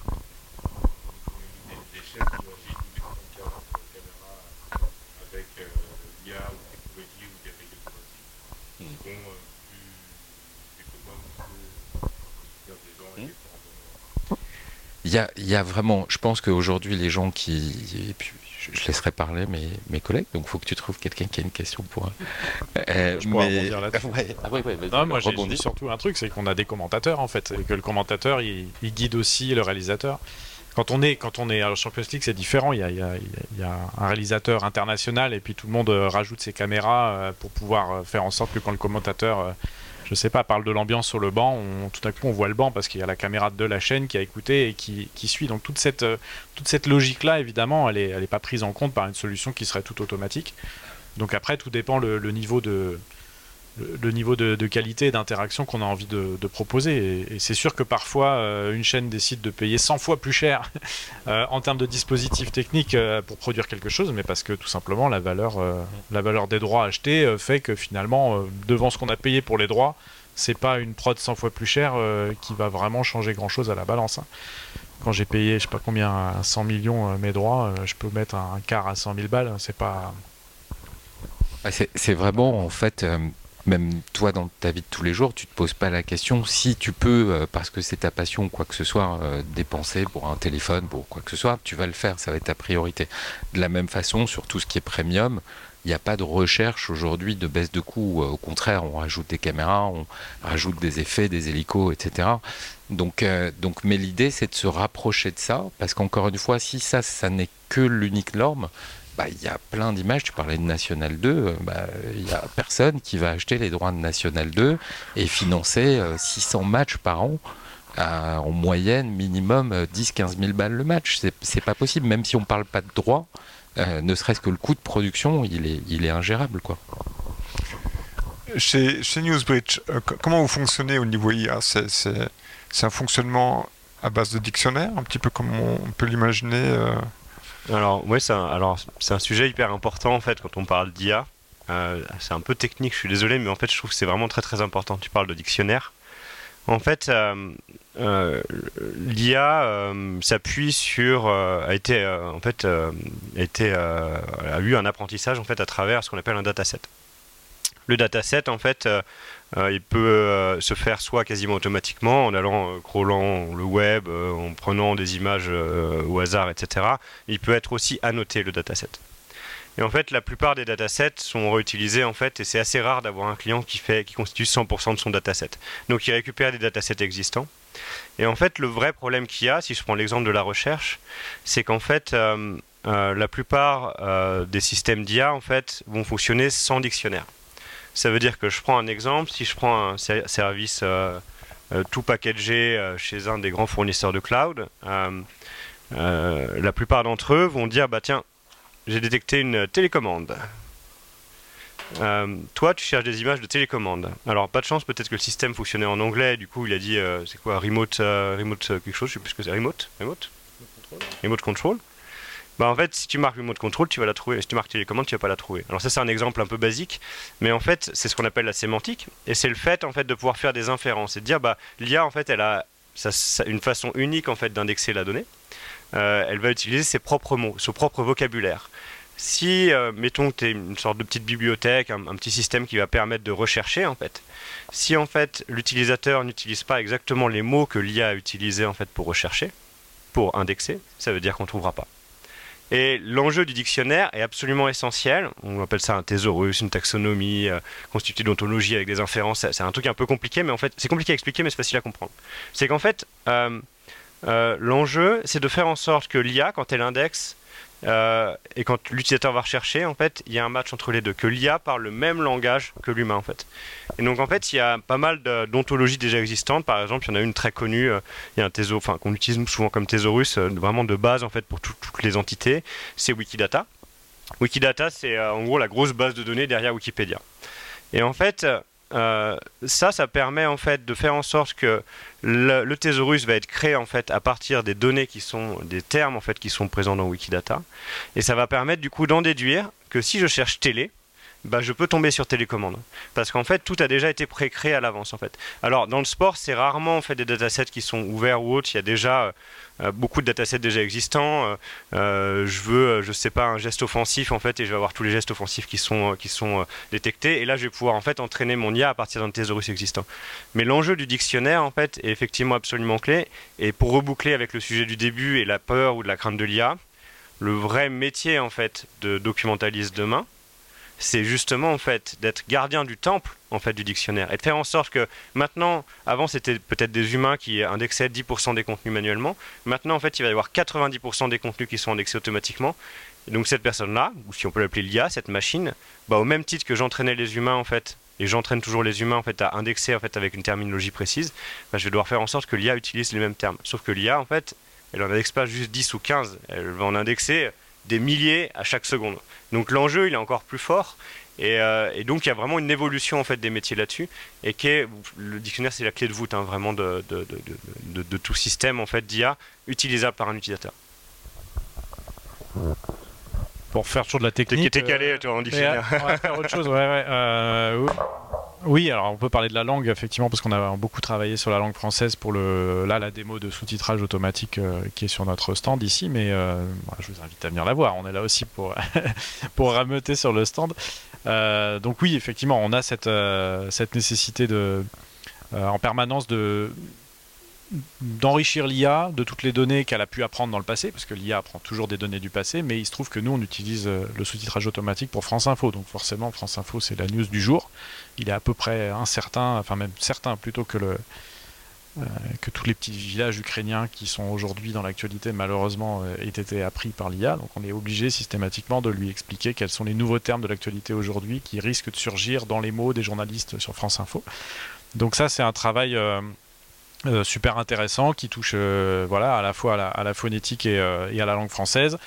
il y a, vraiment, je pense qu'aujourd'hui, les gens qui. Je laisserai parler mes, mes collègues, donc il faut que tu trouves quelqu'un qui a une question pour. Euh, je pourrais rebondir là-dessus. Ah non, moi j'ai dit surtout un truc, c'est qu'on a des commentateurs en fait, et que le commentateur il, guide aussi le réalisateur. Quand on est, quand on est à Champions League, c'est différent. Il y, a, il, y a, il y, a, un réalisateur international et puis tout le monde euh, rajoute ses caméras euh, pour pouvoir faire en sorte que quand le commentateur je sais pas, parle de l'ambiance sur le banc, tout à coup on voit le banc parce qu'il y a la caméra de la chaîne qui a écouté et qui, suit. Donc toute cette, euh, toute cette logique-là, évidemment, elle n'est pas prise en compte par une solution qui serait tout automatique. Donc après, tout dépend le niveau de, le, niveau de, qualité et d'interaction qu'on a envie de, proposer. Et, c'est sûr que parfois, euh, une chaîne décide de payer 100 fois plus cher euh, en termes de dispositifs techniques euh, pour produire quelque chose, mais parce que tout simplement, la valeur, la valeur des droits achetés fait que finalement, devant ce qu'on a payé pour les droits, c'est pas une prod 100 fois plus chère qui va vraiment changer grand chose à la balance. Hein. Quand j'ai payé, je sais pas combien, 100 millions mes droits, je peux mettre un, quart à 100 000 balles. C'est pas. Ah, c'est vraiment en fait même toi dans ta vie de tous les jours, tu te poses pas la question si tu peux, euh, parce que c'est ta passion ou quoi que ce soit, euh, dépenser pour un téléphone, pour quoi que ce soit, tu vas le faire, ça va être ta priorité. De la même façon, sur tout ce qui est premium, il n'y a pas de recherche aujourd'hui de baisse de coût. Euh, au contraire, on rajoute des caméras, on rajoute des effets, des hélicos, etc. Donc, mais l'idée, c'est de se rapprocher de ça, parce qu'encore une fois, si ça, ça n'est que l'unique norme, bah, il y a plein d'images. Tu parlais de National 2, euh, bah, il n'y a personne qui va acheter les droits de National 2 et financer 600 euh, matchs par an. en moyenne, minimum 10-15 000 balles le match. C'est pas possible, même si on parle pas de droits, euh, ne serait-ce que le coût de production, il est, ingérable. Quoi. Chez Newsbridge, comment vous fonctionnez au niveau IA C'est un fonctionnement à base de dictionnaire, un petit peu comme on peut l'imaginer alors, ouais, c'est un, sujet hyper important en fait quand on parle d'IA. c'est un peu technique, je suis désolé, mais en fait, je trouve que c'est vraiment très très important. Tu parles de dictionnaire. En fait, l'IA s'appuie sur, a été, en fait, a, eu un apprentissage en fait à travers ce qu'on appelle un dataset. Le dataset, en fait, euh, il peut euh, se faire soit quasiment automatiquement en allant euh, crawlant le web, en prenant des images au hasard, etc. Il peut être aussi annoté le dataset. Et en fait, la plupart des datasets sont réutilisés en fait, et c'est assez rare d'avoir un client qui fait, qui constitue 100% de son dataset. Donc, il récupère des datasets existants. Et en fait, le vrai problème qu'il y a, si je prends l'exemple de la recherche, c'est qu'en fait, la plupart des systèmes d'IA en fait vont fonctionner sans dictionnaire. Ça veut dire que je prends un exemple, si je prends un service euh, euh, tout packagé euh, chez un des grands fournisseurs de cloud, la plupart d'entre eux vont dire bah tiens, j'ai détecté une télécommande. toi, tu cherches des images de télécommande. Alors, pas de chance, peut-être que le système fonctionnait en anglais. Du coup, il a dit, c'est quoi, remote, remote quelque chose, je sais plus ce que c'est, remote, remote, remote control. Bah en fait, si tu marques le mot de contrôle, tu vas la trouver. Si tu marques télécommande, tu vas pas la trouver. Alors ça, c'est un exemple un peu basique, mais en fait, c'est ce qu'on appelle la sémantique, et c'est le fait en fait de pouvoir faire des inférences et de dire bah l'IA en fait, elle a une façon unique en fait d'indexer la donnée. Euh, elle va utiliser ses propres mots, son propre vocabulaire. Si, euh, mettons tu es une sorte de petite bibliothèque, un, un, petit système qui va permettre de rechercher, en fait, si en fait l'utilisateur n'utilise pas exactement les mots que l'IA a utilisés en fait pour rechercher, pour indexer, ça veut dire qu'on ne trouvera pas. Et l'enjeu du dictionnaire est absolument essentiel. On appelle ça un thésaurus, une taxonomie euh, constituée d'ontologie avec des inférences. C'est un truc un peu compliqué, mais en fait, c'est compliqué à expliquer, mais c'est facile à comprendre. C'est qu'en fait, euh, euh, l'enjeu, c'est de faire en sorte que l'IA, quand elle indexe euh, et quand l'utilisateur va rechercher, en fait, il y a un match entre les deux, que l'IA parle le même langage que l'humain, en fait. Et donc, en fait, il y a pas mal d'ontologies déjà existantes. Par exemple, il y en a une très connue, euh, il y a un thésaurus, enfin, qu'on utilise souvent comme thésaurus, euh, vraiment de base, en fait, pour toutes les entités, c'est Wikidata. Wikidata, c'est en gros la grosse base de données derrière Wikipédia. Et en fait, euh, ça, ça permet en fait de faire en sorte que le, thésaurus va être créé en fait à partir des données qui sont des termes en fait qui sont présents dans Wikidata, et ça va permettre du coup d'en déduire que si je cherche télé, bah, je peux tomber sur télécommande. Parce qu'en fait, tout a déjà été pré-créé à l'avance. En fait. Alors, dans le sport, c'est rarement en fait, des datasets qui sont ouverts ou autres. Il y a déjà euh, beaucoup de datasets déjà existants. Euh, euh, je veux, je sais pas, un geste offensif, en fait, et je vais avoir tous les gestes offensifs qui sont, qui sont détectés. Et là, je vais pouvoir en fait, entraîner mon IA à partir d'un thésaurus existant. Mais l'enjeu du dictionnaire, en fait, est effectivement absolument clé. Et pour reboucler avec le sujet du début et la peur ou de la crainte de l'IA, le vrai métier, en fait, de documentaliste demain, c'est justement en fait d'être gardien du temple en fait du dictionnaire et de faire en sorte que maintenant, avant c'était peut-être des humains qui indexaient 10% des contenus manuellement, maintenant en fait il va y avoir 90% des contenus qui sont indexés automatiquement. Et donc cette personne-là, ou si on peut l'appeler l'IA, cette machine, bah, au même titre que j'entraînais les humains en fait, et j'entraîne toujours les humains en fait à indexer en fait avec une terminologie précise, bah, je vais devoir faire en sorte que l'IA utilise les mêmes termes. Sauf que l'IA en fait, elle en indexe pas juste 10 ou 15, elle va en indexer des milliers à chaque seconde. Donc l'enjeu, il est encore plus fort. Euh, et, donc il y a vraiment une évolution en fait des métiers là-dessus et qui le dictionnaire c'est la clé de voûte hein, vraiment de, de, tout système en fait d'IA utilisable par un utilisateur. Pour faire toujours de la technique. T'es calé euh, toi en dictionnaire. on va faire autre chose. Ouais, ouais, euh, oui, alors on peut parler de la langue effectivement parce qu'on a beaucoup travaillé sur la langue française pour la démo de sous-titrage automatique euh, qui est sur notre stand ici, mais euh, bah, je vous invite à venir la voir. On est là aussi pour pour rameuter sur le stand. Euh, donc oui, effectivement, on a cette nécessité en permanence de d'enrichir l'IA de toutes les données qu'elle a pu apprendre dans le passé, parce que l'IA apprend toujours des données du passé, mais il se trouve que nous, on utilise euh, le sous-titrage automatique pour France Info. Donc forcément, France Info, c'est la news du jour. Il est à peu près incertain, enfin même certain plutôt que le, euh, que tous les petits villages ukrainiens qui sont aujourd'hui dans l'actualité malheureusement euh, aient été appris par l'IA. Donc on est obligé systématiquement de lui expliquer quels sont les nouveaux termes de l'actualité aujourd'hui qui risquent de surgir dans les mots des journalistes sur France Info. Donc ça c'est un travail super intéressant qui touche euh, voilà, à la fois à la, phonétique euh, et, à la langue française.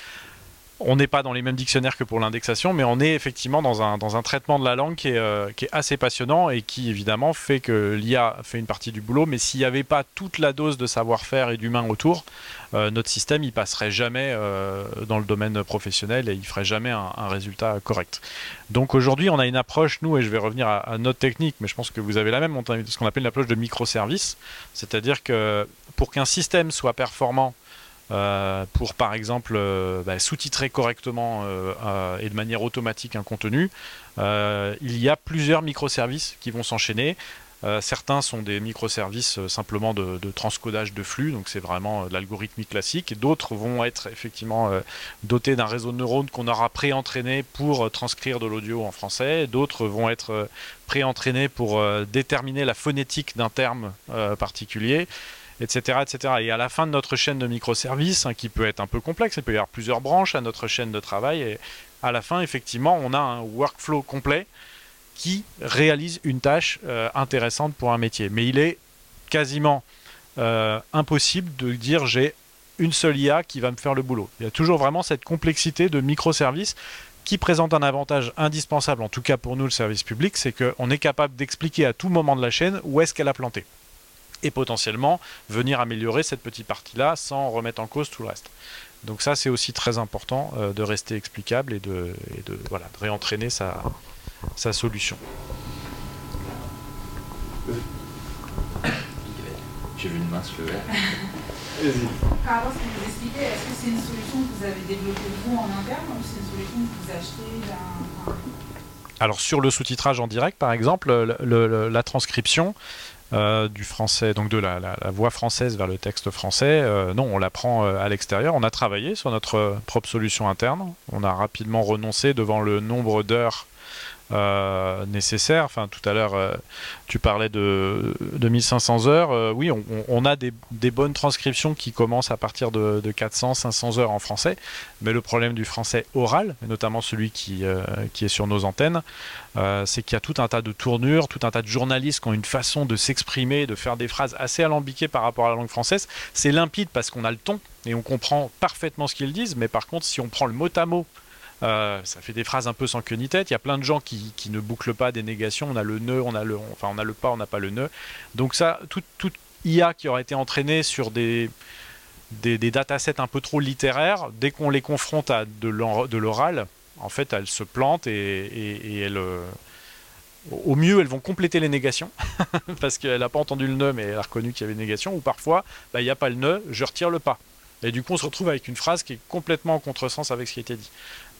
On n'est pas dans les mêmes dictionnaires que pour l'indexation, mais on est effectivement dans un, dans un traitement de la langue qui est, euh, assez passionnant et qui évidemment fait que l'IA fait une partie du boulot, mais s'il n'y avait pas toute la dose de savoir-faire et d'humain autour, euh, notre système il passerait jamais euh, dans le domaine professionnel et il ferait jamais un, résultat correct. Donc aujourd'hui on a une approche, nous, et je vais revenir à, notre technique, mais je pense que vous avez la même, ce qu'on appelle une approche de microservice, c'est-à-dire que pour qu'un système soit performant, euh, pour par exemple euh, bah, sous-titrer correctement euh, et de manière automatique un contenu, il y a plusieurs microservices qui vont s'enchaîner. Certains sont des microservices simplement de, de transcodage de flux, donc c'est vraiment l'algorithmique classique. D'autres vont être effectivement dotés d'un réseau de neurones qu'on aura pré-entraîné pour transcrire de l'audio en français. D'autres vont être pré-entraînés pour déterminer la phonétique d'un terme particulier etc., etc. Et à la fin de notre chaîne de microservices, hein, qui peut être un peu complexe, il peut y avoir plusieurs branches à notre chaîne de travail, et à la fin, effectivement, on a un workflow complet qui réalise une tâche euh, intéressante pour un métier. Mais il est quasiment euh, impossible de dire j'ai une seule IA qui va me faire le boulot. Il y a toujours vraiment cette complexité de microservices qui présente un avantage indispensable, en tout cas pour nous le service public, c'est qu'on est capable d'expliquer à tout moment de la chaîne où est-ce qu'elle a planté et potentiellement venir améliorer cette petite partie-là sans remettre en cause tout le reste. Donc ça, c'est aussi très important euh, de rester explicable et de, et de, voilà, de réentraîner sa, sa solution. J'ai vu une main se lever. Par rapport à ce que vous expliquez, est-ce que c'est une solution que vous avez développée vous en interne ou c'est une solution que vous achetez d'un... Alors sur le sous-titrage en direct, par exemple, le- le- la transcription euh, du français, donc de la, la- voix française vers le texte français, euh, non, on la prend euh, à l'extérieur. On a travaillé sur notre propre solution interne. On a rapidement renoncé devant le nombre d'heures euh, nécessaires. Enfin, tout à l'heure, euh, tu parlais de, de 1500 heures. Euh, oui, on, a des, bonnes transcriptions qui commencent à partir de, de 400, 500 heures en français. Mais le problème du français oral, notamment celui qui, euh, qui est sur nos antennes, c'est qu'il y a tout un tas de tournures, tout un tas de journalistes qui ont une façon de s'exprimer, de faire des phrases assez alambiquées par rapport à la langue française. C'est limpide parce qu'on a le ton et on comprend parfaitement ce qu'ils disent, mais par contre, si on prend le mot à mot, euh, ça fait des phrases un peu sans queue ni tête. Il y a plein de gens qui, ne bouclent pas des négations. On a le nœud, on a le, enfin on a le pas, on n'a pas le nœud. Donc ça, toute IA qui aurait été entraînée sur des datasets un peu trop littéraires, dès qu'on les confronte à de l'or- de l'oral, en fait, elles se plantent et, elles, euh, au mieux, elles vont compléter les négations, parce qu'elle n'a pas entendu le nœud, mais elle a reconnu qu'il y avait une négation, ou parfois, bah, il n'y a pas le nœud, je retire le pas. Et du coup, on se retrouve avec une phrase qui est complètement en contresens avec ce qui été dit.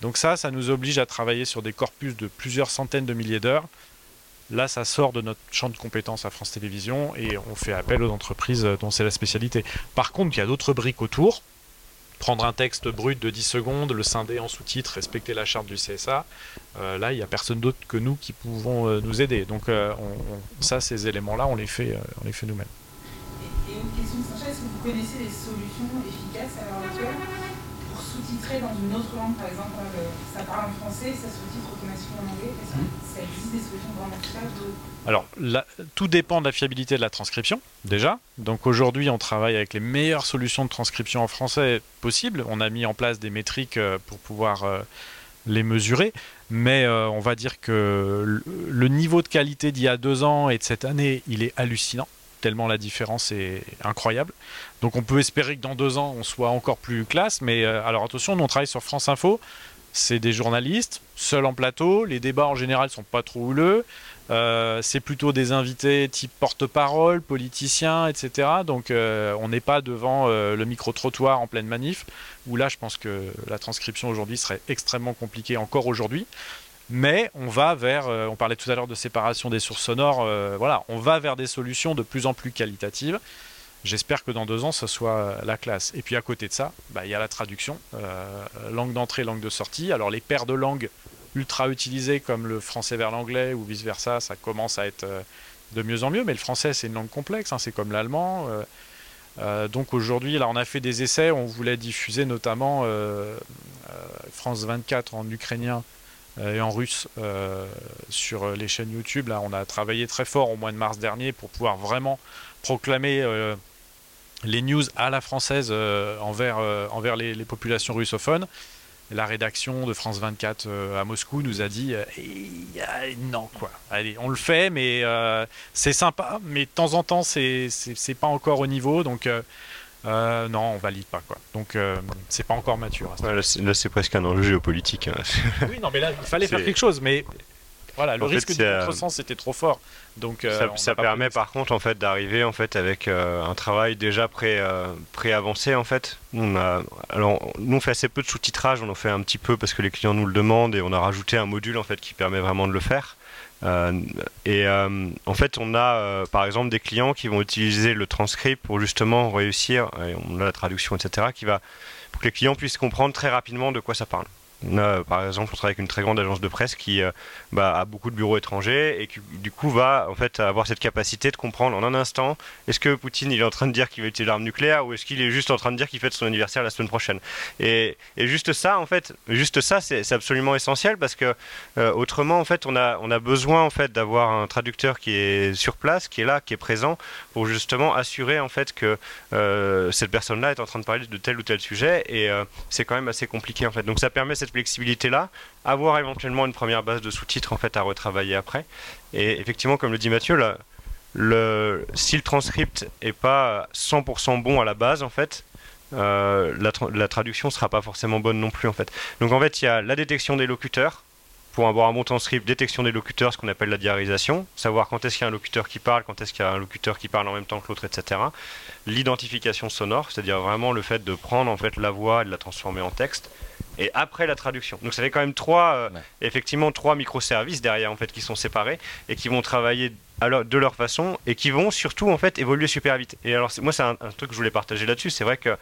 Donc ça, ça nous oblige à travailler sur des corpus de plusieurs centaines de milliers d'heures. Là, ça sort de notre champ de compétences à France Télévisions et on fait appel aux entreprises dont c'est la spécialité. Par contre, il y a d'autres briques autour. Prendre un texte brut de 10 secondes, le scinder en sous-titres, respecter la charte du CSA. Euh, là, il n'y a personne d'autre que nous qui pouvons euh, nous aider. Donc, euh, ça, ces éléments-là, on les fait, on les fait nous-mêmes. Et, une question Sacha, est-ce que vous connaissez des solutions efficaces à l'heure actuelle? Pour sous-titrer dans une autre langue, par exemple, euh, ça parle en français, ça sous-titre automatiquement en anglais Est-ce que ça existe des solutions vraiment efficaces de- Alors, la- tout dépend de la fiabilité de la transcription, déjà. Donc aujourd'hui, on travaille avec les meilleures solutions de transcription en français possibles. On a mis en place des métriques euh, pour pouvoir euh, les mesurer. Mais euh, on va dire que le- le niveau de qualité d'il y a deux ans et de cette année, il est hallucinant, tellement la différence est incroyable. Donc on peut espérer que dans deux ans, on soit encore plus classe. Mais euh, alors attention, nous on travaille sur France Info. C'est des journalistes, seuls en plateau. Les débats en général sont pas trop houleux. Euh, c'est plutôt des invités type porte-parole, politiciens, etc. Donc euh, on n'est pas devant le micro-trottoir en pleine manif, où là je pense que la transcription aujourd'hui serait extrêmement compliquée encore aujourd'hui. Mais on va vers, euh, on parlait tout à l'heure de séparation des sources sonores, euh, voilà, on va vers des solutions de plus en plus qualitatives. J'espère que dans deux ans, ce soit la classe. Et puis à côté de ça, bah, il y a la traduction, euh, langue d'entrée, langue de sortie. Alors les paires de langues ultra utilisées comme le français vers l'anglais ou vice versa, ça commence à être euh, de mieux en mieux. Mais le français, c'est une langue complexe, hein, c'est comme l'allemand. euh, euh, donc aujourd'hui, là, on a fait des essais. On voulait diffuser notamment euh, euh, France 24 en ukrainien euh, et en russe euh, sur les chaînes YouTube. Là, on a travaillé très fort au mois de mars dernier pour pouvoir vraiment proclamer euh, les news à la française euh, envers, euh, envers les, populations russophones. la rédaction de France 24 à Moscou nous a dit eh, non quoi. Allez, on le fait, mais c'est sympa, mais de temps en temps c'est pas encore au niveau, donc euh, non, on valide pas quoi. Donc euh, c'est pas encore mature. là, c'est presque un enjeu géopolitique. Hein. oui, non, mais là il fallait faire quelque chose, mais voilà, le risque de contresens était trop fort. Donc euh, ça, permet par contre en fait d'arriver en fait avec un travail déjà pré, pré avancé en fait. On a, alors nous on fait assez peu de sous-titrage, on en fait un petit peu parce que les clients nous le demandent et on a rajouté un module en fait qui permet vraiment de le faire. Euh, et euh, en fait, on a euh, par exemple des clients qui vont utiliser le transcript pour justement réussir, on a la traduction, etc., qui va, pour que les clients puissent comprendre très rapidement de quoi ça parle par exemple, on travaille avec une très grande agence de presse qui euh, bah, a beaucoup de bureaux étrangers et qui, du coup, va en fait avoir cette capacité de comprendre en un instant est-ce que Poutine il est en train de dire qu'il va utiliser l'arme nucléaire ou est-ce qu'il est juste en train de dire qu'il fête son anniversaire la semaine prochaine? Et, juste ça, en fait, juste ça, c'est absolument essentiel parce que euh, autrement, en fait, on a, on a besoin en fait d'avoir un traducteur qui est sur place, qui est là, qui est présent pour justement assurer en fait que euh, cette personne-là est en train de parler de tel ou tel sujet et c'est quand même assez compliqué en fait. Donc ça permet cette flexibilité-là, avoir éventuellement une première base de sous-titres en fait à retravailler après. Et effectivement, comme le dit Mathieu, là, le, si le transcript est pas 100% bon à la base, en fait, euh, la, la, traduction sera pas forcément bonne non plus en fait. Donc en fait, il y a la détection des locuteurs. Pour avoir un bon transcript, détection des locuteurs, ce qu'on appelle la diarisation, savoir quand est-ce qu'il y a un locuteur qui parle, quand est-ce qu'il y a un locuteur qui parle en même temps que l'autre, etc. L'identification sonore, c'est-à-dire vraiment le fait de prendre en fait la voix et de la transformer en texte et après la traduction. Donc ça fait quand même trois, euh, effectivement, trois microservices derrière en fait qui sont séparés et qui vont travailler de leur façon et qui vont surtout en fait évoluer super vite. Et alors moi c'est un, truc que je voulais partager là-dessus. C'est vrai que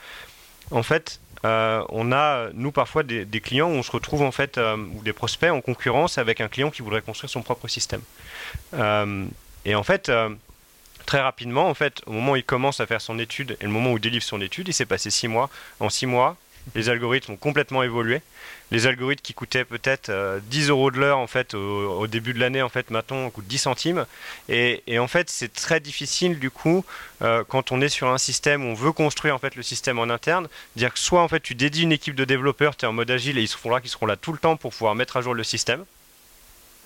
en fait euh, on a nous parfois des, clients où on se retrouve en fait euh, ou des prospects en concurrence avec un client qui voudrait construire son propre système. et en fait très rapidement, en fait, au moment où il commence à faire son étude et le moment où il délivre son étude, il s'est passé six mois. En six mois, les algorithmes ont complètement évolué. Les algorithmes qui coûtaient peut-être 10 euh, euros de l'heure en fait au, début de l'année en fait maintenant coûtent 10 centimes. Et, en fait c'est très difficile du coup euh, quand on est sur un système où on veut construire en fait le système en interne dire que soit en fait tu dédies une équipe de développeurs tu es en mode agile et ils seront là qui seront là tout le temps pour pouvoir mettre à jour le système.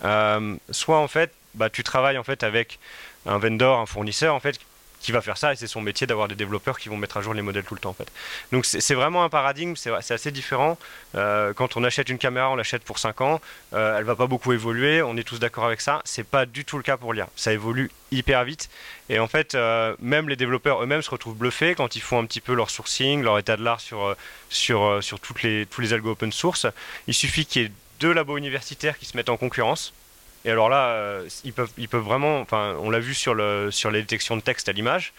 Euh, soit en fait bah, tu travailles en fait avec un vendor un fournisseur en fait qui va faire ça et c'est son métier d'avoir des développeurs qui vont mettre à jour les modèles tout le temps en fait. Donc c'est vraiment un paradigme, c'est assez différent. Euh, quand on achète une caméra, on l'achète pour 5 ans, euh, elle va pas beaucoup évoluer, on est tous d'accord avec ça. C'est pas du tout le cas pour l'IA. Ça évolue hyper vite et en fait euh, même les développeurs eux-mêmes se retrouvent bluffés quand ils font un petit peu leur sourcing, leur état de l'art sur euh, sur sur toutes les tous les algos open source. Il suffit qu'il y ait deux labos universitaires qui se mettent en concurrence et alors là, euh, ils, peuvent, ils peuvent vraiment, enfin, on l'a vu sur, le, sur les détections de texte à l'image,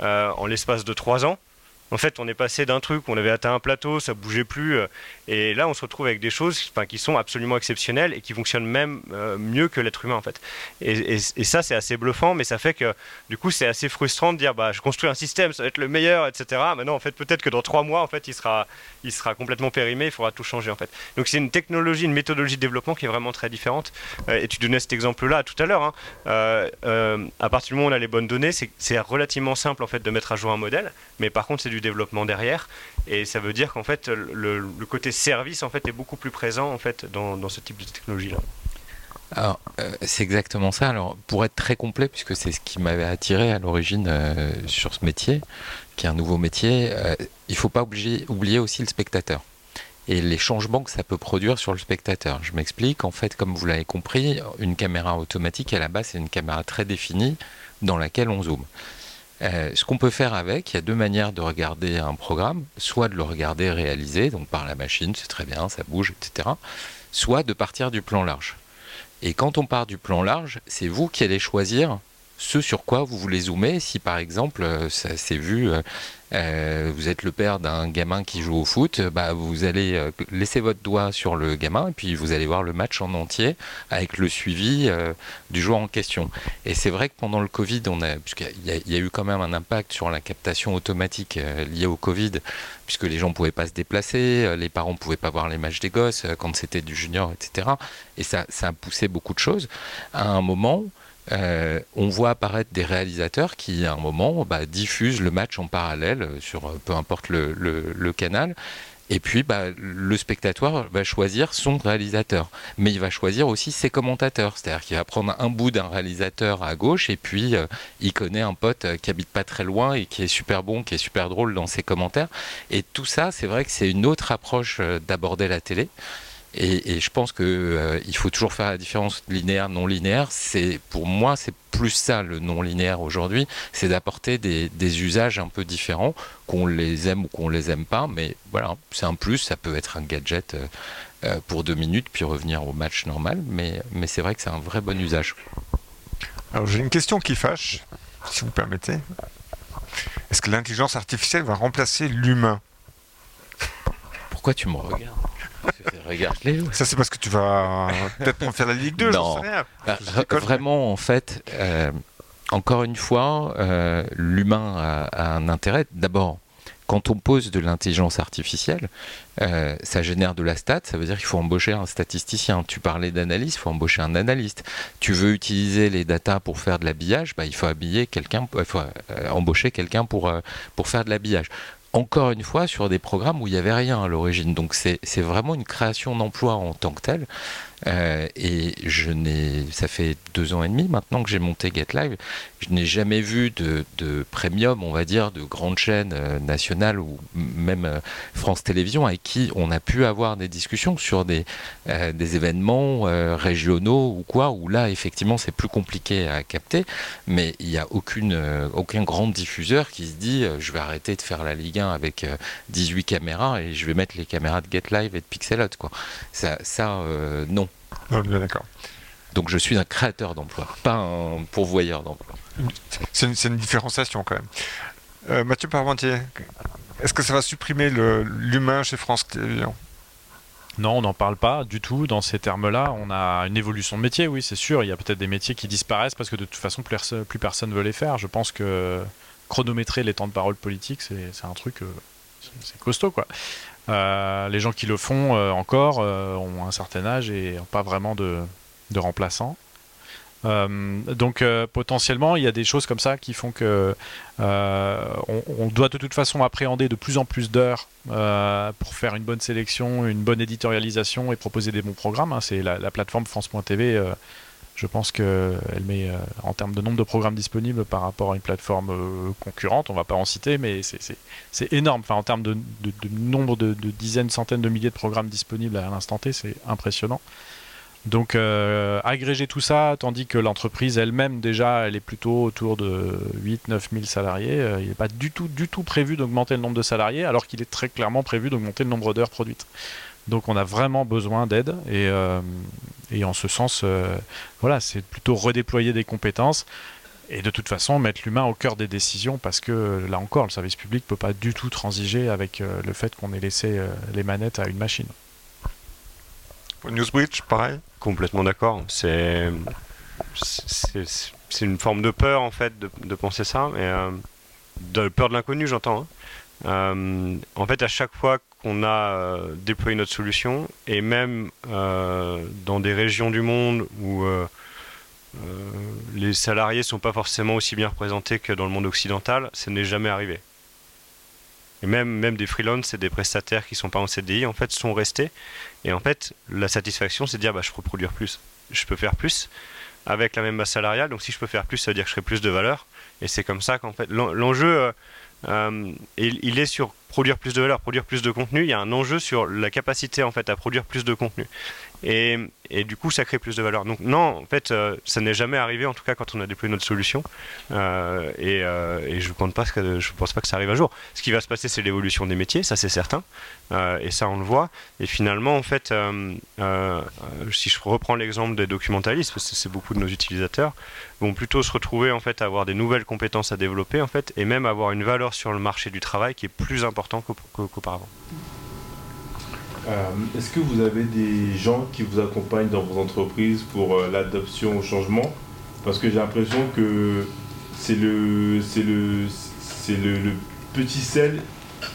euh, en l'espace de trois ans, en fait, on est passé d'un truc où on avait atteint un plateau, ça bougeait plus, euh, et là, on se retrouve avec des choses qui sont absolument exceptionnelles et qui fonctionnent même euh, mieux que l'être humain, en fait. Et, ça, c'est assez bluffant, mais ça fait que, du coup, c'est assez frustrant de dire, bah, je construis un système, ça va être le meilleur, etc. Maintenant, en fait, peut-être que dans trois mois, en fait, il sera, il sera complètement périmé, il faudra tout changer, en fait. Donc, c'est une technologie, une méthodologie de développement qui est vraiment très différente. Euh, et tu donnais cet exemple-là tout à l'heure. Hein. à partir du moment où on a les bonnes données, c'est relativement simple, en fait, de mettre à jour un modèle, mais par contre, c'est du développement derrière. Et ça veut dire qu'en fait, le, côté service en fait, est beaucoup plus présent en fait, dans, ce type de technologie-là. Alors, euh, c'est exactement ça. Alors, pour être très complet, puisque c'est ce qui m'avait attiré à l'origine euh, sur ce métier, qui est un nouveau métier, euh, il faut pas oublier, oublier aussi le spectateur et les changements que ça peut produire sur le spectateur. Je m'explique, en fait, comme vous l'avez compris, une caméra automatique, à la base, c'est une caméra très définie dans laquelle on zoome. Euh, ce qu'on peut faire avec, il y a deux manières de regarder un programme, soit de le regarder réalisé, donc par la machine, c'est très bien, ça bouge, etc., soit de partir du plan large. Et quand on part du plan large, c'est vous qui allez choisir ce sur quoi vous voulez zoomer. Si par exemple, euh, ça s'est vu, euh, euh, vous êtes le père d'un gamin qui joue au foot, bah, vous allez laisser votre doigt sur le gamin et puis vous allez voir le match en entier avec le suivi du joueur en question. Et c'est vrai que pendant le Covid, on a, puisqu'il y, a eu quand même un impact sur la captation automatique liée au Covid, puisque les gens ne pouvaient pas se déplacer, les parents ne pouvaient pas voir les matchs des gosses quand c'était du junior, etc. Et ça, ça a poussé beaucoup de choses. À un moment, euh, on voit apparaître des réalisateurs qui, à un moment, bah, diffusent le match en parallèle sur euh, peu importe le, canal. Et puis, bah, le spectateur va choisir son réalisateur, mais il va choisir aussi ses commentateurs. C'est-à-dire qu'il va prendre un bout d'un réalisateur à gauche et puis euh, il connaît un pote euh, qui habite pas très loin et qui est super bon, qui est super drôle dans ses commentaires. Et tout ça, c'est vrai que c'est une autre approche euh, d'aborder la télé. Et, je pense qu'il il faut toujours faire la différence linéaire non linéaire. C'est pour moi c'est plus ça le non linéaire aujourd'hui, c'est d'apporter des, des, usages un peu différents, qu'on les aime ou qu'on les aime pas. Mais voilà, c'est un plus. Ça peut être un gadget pour deux minutes puis revenir au match normal. Mais, mais c'est vrai que c'est un vrai bon usage. Alors j'ai une question qui fâche, si vous permettez. Est-ce que l'intelligence artificielle va remplacer l'humain? Pourquoi tu me regardes? Regarde-les. Ça c'est parce que tu vas peut-être faire la Ligue 2, non. Rien. Bah, vraiment, en fait, euh, encore une fois, euh, l'humain a, un intérêt. D'abord, quand on pose de l'intelligence artificielle, euh, ça génère de la stat, ça veut dire qu'il faut embaucher un statisticien. Tu parlais d'analyse, il faut embaucher un analyste. Tu veux utiliser les datas pour faire de l'habillage, bah, il faut habiller quelqu'un, il faut euh, embaucher quelqu'un pour, euh, pour faire de l'habillage encore une fois sur des programmes où il n'y avait rien à l'origine. Donc c'est vraiment une création d'emploi en tant que telle. Euh, et je n'ai, ça fait deux ans et demi maintenant que j'ai monté GetLive. Je n'ai jamais vu de, de, premium, on va dire, de grandes chaînes euh, nationales ou même euh, France Télévisions avec qui on a pu avoir des discussions sur des, des événements régionaux ou quoi, où là effectivement c'est plus compliqué à capter, mais il n'y a aucune, aucun grand diffuseur qui se dit je vais arrêter de faire la Ligue 1 avec 18 caméras et je vais mettre les caméras de GetLive et de Pixelot. Quoi. Ça non. D'accord. Donc je suis un créateur d'emploi, pas un pourvoyeur d'emploi. C'est une, différenciation quand même. Euh, Mathieu Parmentier, est-ce que ça va supprimer l'humain chez France Télévisions? Non, on n'en parle pas du tout dans ces termes-là. On a une évolution de métier, oui, c'est sûr. Il y a peut-être des métiers qui disparaissent parce que de toute façon, plus, personne ne veut les faire. Je pense que chronométrer les temps de parole politique, c'est un truc, euh, c'est costaud, quoi. Euh, les gens qui le font euh, encore euh, ont un certain âge et n'ont pas vraiment de, remplaçants. donc potentiellement, il y a des choses comme ça qui font que on, doit de toute façon appréhender de plus en plus d'heures pour faire une bonne sélection, une bonne éditorialisation et proposer des bons programmes. Hein. C'est la, la, plateforme France.tv je pense qu'elle met, euh, en termes de nombre de programmes disponibles par rapport à une plateforme euh, concurrente, on ne va pas en citer, mais c'est énorme. En termes de, nombre de, dizaines, centaines de milliers de programmes disponibles à l'instant T, c'est impressionnant. Donc, euh, agréger tout ça, tandis que l'entreprise elle-même, déjà, elle est plutôt autour de 8-9 000 salariés. il n'est pas du tout prévu d'augmenter le nombre de salariés, alors qu'il est très clairement prévu d'augmenter le nombre d'heures produites. Donc on a vraiment besoin d'aide et, euh, en ce sens, euh, voilà, c'est plutôt redéployer des compétences et de toute façon mettre l'humain au cœur des décisions parce que là encore, le service public ne peut pas du tout transiger avec euh, le fait qu'on ait laissé les manettes à une machine. Newsbridge, pareil? Complètement d'accord. C'est c'est une forme de peur en fait de, penser ça, mais de peur de l'inconnu, j'entends. Hein. en fait, à chaque fois qu'on a euh, déployé notre solution et même euh, dans des régions du monde où euh, les salariés sont pas forcément aussi bien représentés que dans le monde occidental, ça n'est jamais arrivé. Et même, même des freelances et des prestataires qui sont pas en CDI, en fait, sont restés. Et en fait, la satisfaction, c'est de dire, bah, je peux produire plus. Je peux faire plus avec la même base salariale. Donc, si je peux faire plus, ça veut dire que je ferai plus de valeur. Et c'est comme ça qu'en fait, l'enjeu, il est sur produire plus de valeur, produire plus de contenu, il y a un enjeu sur la capacité en fait à produire plus de contenu. Et, du coup, ça crée plus de valeur. Donc non, en fait, euh, ça n'est jamais arrivé, en tout cas quand on a déployé notre solution. Euh, et, euh, et, je ne pense, pas que, ça arrive un jour. Ce qui va se passer, c'est l'évolution des métiers, ça c'est certain. et ça, on le voit. Et finalement, en fait, si je reprends l'exemple des documentalistes, parce que c'est beaucoup de nos utilisateurs, vont plutôt se retrouver en fait à avoir des nouvelles compétences à développer en fait, et même avoir une valeur sur le marché du travail qui est plus important qu'auparavant. Euh, est-ce que vous avez des gens qui vous accompagnent dans vos entreprises pour euh, l'adoption au changement? Parce que j'ai l'impression que c'est le, c'est le, c'est le, petit sel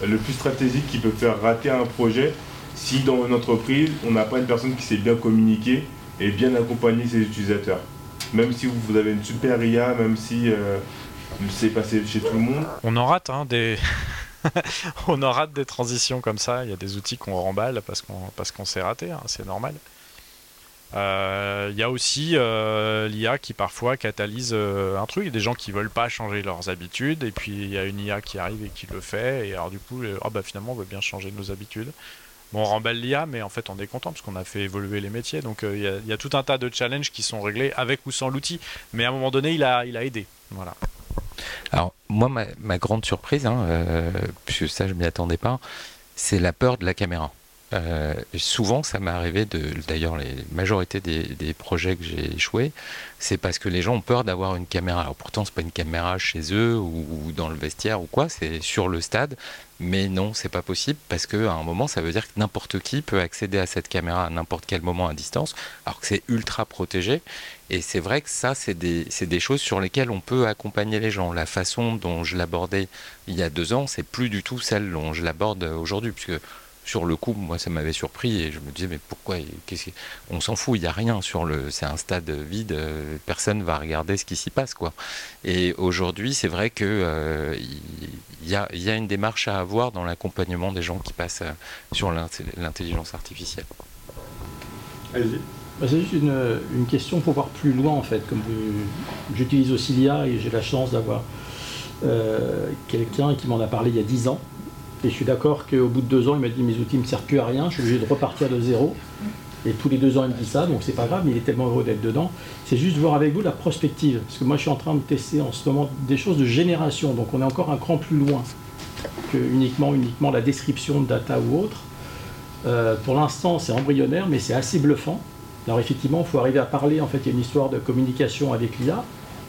le plus stratégique qui peut faire rater un projet si dans une entreprise on n'a pas une personne qui sait bien communiquer et bien accompagner ses utilisateurs. Même si vous avez une super IA, même si euh, c'est passé chez tout le monde. On en rate hein, des, on en rate des transitions comme ça. Il y a des outils qu'on remballe parce qu'on s'est raté, hein, c'est normal. Euh, il y a aussi euh, l'IA qui parfois catalyse euh, un truc. Il y a des gens qui veulent pas changer leurs habitudes, et puis il y a une IA qui arrive et qui le fait, et alors du coup, ah bah finalement on veut bien changer nos habitudes. Bon, on remballe l'IA, mais en fait on est content parce qu'on a fait évoluer les métiers. Donc il y, a tout un tas de challenges qui sont réglés avec ou sans l'outil, mais à un moment donné il a, il a aidé. Voilà. Alors moi, ma, grande surprise, hein, puisque ça je m'y attendais pas, c'est la peur de la caméra. Euh, souvent, ça m'est arrivé. D'ailleurs, la majorité des, projets que j'ai échoués, c'est parce que les gens ont peur d'avoir une caméra. Alors pourtant, c'est pas une caméra chez eux ou, dans le vestiaire ou quoi, c'est sur le stade. Mais non, c'est pas possible parce qu'à un moment, ça veut dire que n'importe qui peut accéder à cette caméra à n'importe quel moment à distance, alors que c'est ultra protégé. Et c'est vrai que ça, c'est des, choses sur lesquelles on peut accompagner les gens. La façon dont je l'abordais il y a deux ans, c'est plus du tout celle dont je l'aborde aujourd'hui, sur le coup, moi, ça m'avait surpris et je me disais, mais pourquoi On s'en fout, il n'y a rien sur le. C'est un stade vide, euh, personne va regarder ce qui s'y passe, quoi. Et aujourd'hui, c'est vrai que euh, il y, a, une démarche à avoir dans l'accompagnement des gens qui passent euh, sur l'intelligence artificielle. Allez-y. Bah, c'est juste une, question pour voir plus loin, en fait. Comme j'utilise aussi l'IA et j'ai la chance d'avoir quelqu'un qui m'en a parlé il y a 10 ans et je suis d'accord qu'au bout de deux ans, il m'a dit mes outils ne me servent plus à rien, je suis obligé de repartir de zéro. Et tous les deux ans, il me dit ça, donc c'est pas grave, mais il est tellement heureux d'être dedans. C'est juste voir avec vous la prospective. Parce que moi, je suis en train de tester en ce moment des choses de génération, donc on est encore un cran plus loin que uniquement, uniquement la description de data ou autre. Euh, pour l'instant, c'est embryonnaire, mais c'est assez bluffant. Alors effectivement, il faut arriver à parler. En fait, il y a une histoire de communication avec l'IA,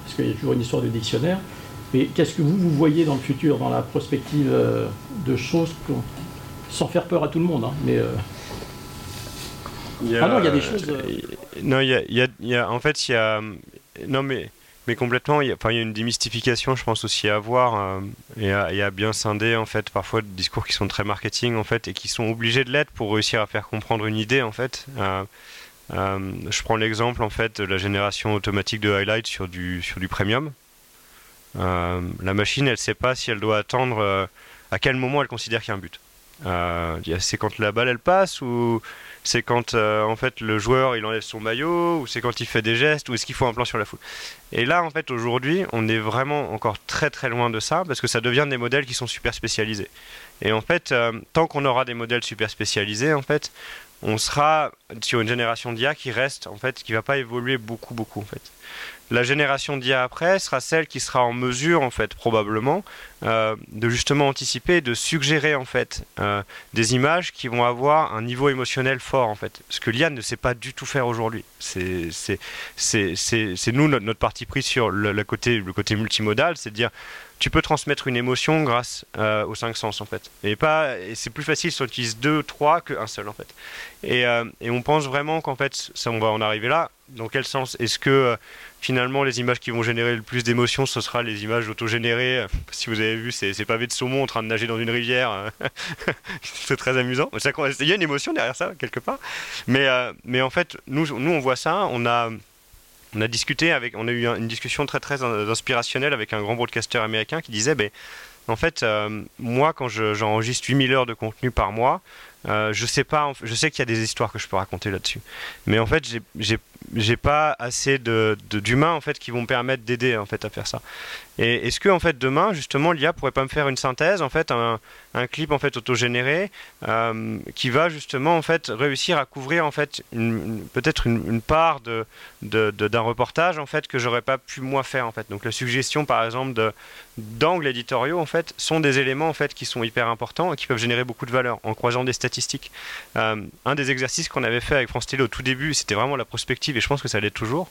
parce qu'il y a toujours une histoire de dictionnaire. Mais qu'est-ce que vous, vous voyez dans le futur, dans la prospective euh, de choses, sans faire peur à tout le monde, hein, mais... Euh, ah non, il y a des choses... Euh, non, il y a, en fait, il y a... Non, mais, mais complètement, il y, a, il y a une démystification, je pense, aussi à avoir, et, à, bien scinder, en fait, parfois, des discours qui sont très marketing, en fait, et qui sont obligés de l'être pour réussir à faire comprendre une idée, en fait. je prends l'exemple, en fait, de la génération automatique de highlights sur du, sur du premium. Euh, la machine, elle ne sait pas si elle doit attendre euh, à quel moment elle considère qu'il y a un but. Euh, c'est quand la balle elle passe ou c'est quand en fait le joueur il enlève son maillot ou c'est quand il fait des gestes ou est-ce qu'il faut un plan sur la foule. Et là en fait aujourd'hui on est vraiment encore très très loin de ça parce que ça devient des modèles qui sont super spécialisés. Et en fait tant qu'on aura des modèles super spécialisés en fait on sera sur une génération d'IA qui reste en fait qui va pas évoluer beaucoup beaucoup en fait la génération d'IA après sera celle qui sera en mesure, en fait, probablement, euh, de justement anticiper, de suggérer, en fait, euh, des images qui vont avoir un niveau émotionnel fort, en fait. Ce que l'IA ne sait pas du tout faire aujourd'hui. C'est nous, notre, parti pris sur le, côté, le côté multimodal, c'est de dire tu peux transmettre une émotion grâce euh, aux cinq sens en fait. Et pas, c'est plus facile si on utilise deux, trois qu'un seul en fait. Et, et on pense vraiment qu'en fait, ça, on va en arriver là. Dans quel sens Est-ce que finalement, les images qui vont générer le plus d'émotions, ce sera les images autogénérées? Si vous avez vu ces, pavés de saumon en train de nager dans une rivière, c'est très amusant. Il y a une émotion derrière ça, quelque part. Mais, euh, mais en fait, nous, nous, on voit ça. On a, on a discuté avec, on a eu une discussion très, très inspirationnelle avec un grand broadcaster américain qui disait, ben, en fait, euh, moi, quand j'enregistre 8000 heures de contenu par mois, euh, je sais pas, je sais qu'il y a des histoires que je peux raconter là-dessus, mais en fait, j'ai pas assez de d'humains en fait qui vont me permettre d'aider en fait à faire ça. Et est-ce que en fait demain justement l'IA pourrait pas me faire une synthèse en fait un, clip en fait autogénéré euh, qui va justement en fait réussir à couvrir en fait peut-être une, part de d'un reportage en fait que j'aurais pas pu moi faire en fait. Donc la suggestion par exemple d'angles éditoriaux en fait sont des éléments en fait qui sont hyper importants et qui peuvent générer beaucoup de valeur en croisant des statistiques. Euh, un des exercices qu'on avait fait avec France Télé au tout début, c'était vraiment la prospective et je pense que ça l'est toujours.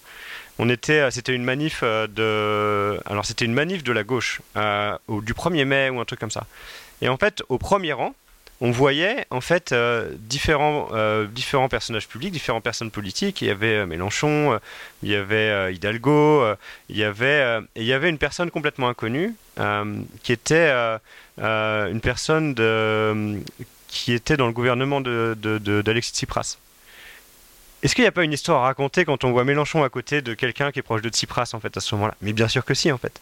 On était, euh, c'était une manif euh, de, alors c'était une manif de la gauche, euh, du 1er mai ou un truc comme ça. Et en fait, au premier rang, on voyait en fait différents, différents personnages publics, différentes personnes politiques. Il y avait Mélenchon, il y avait Hidalgo, il y avait il y avait une personne complètement inconnue qui était une personne qui était dans le gouvernement d'Alexis Tsipras. Est-ce qu'il n'y a pas une histoire à raconter quand on voit Mélenchon à côté de quelqu'un qui est proche de Tsipras en fait à ce moment-là? Mais bien sûr que si en fait.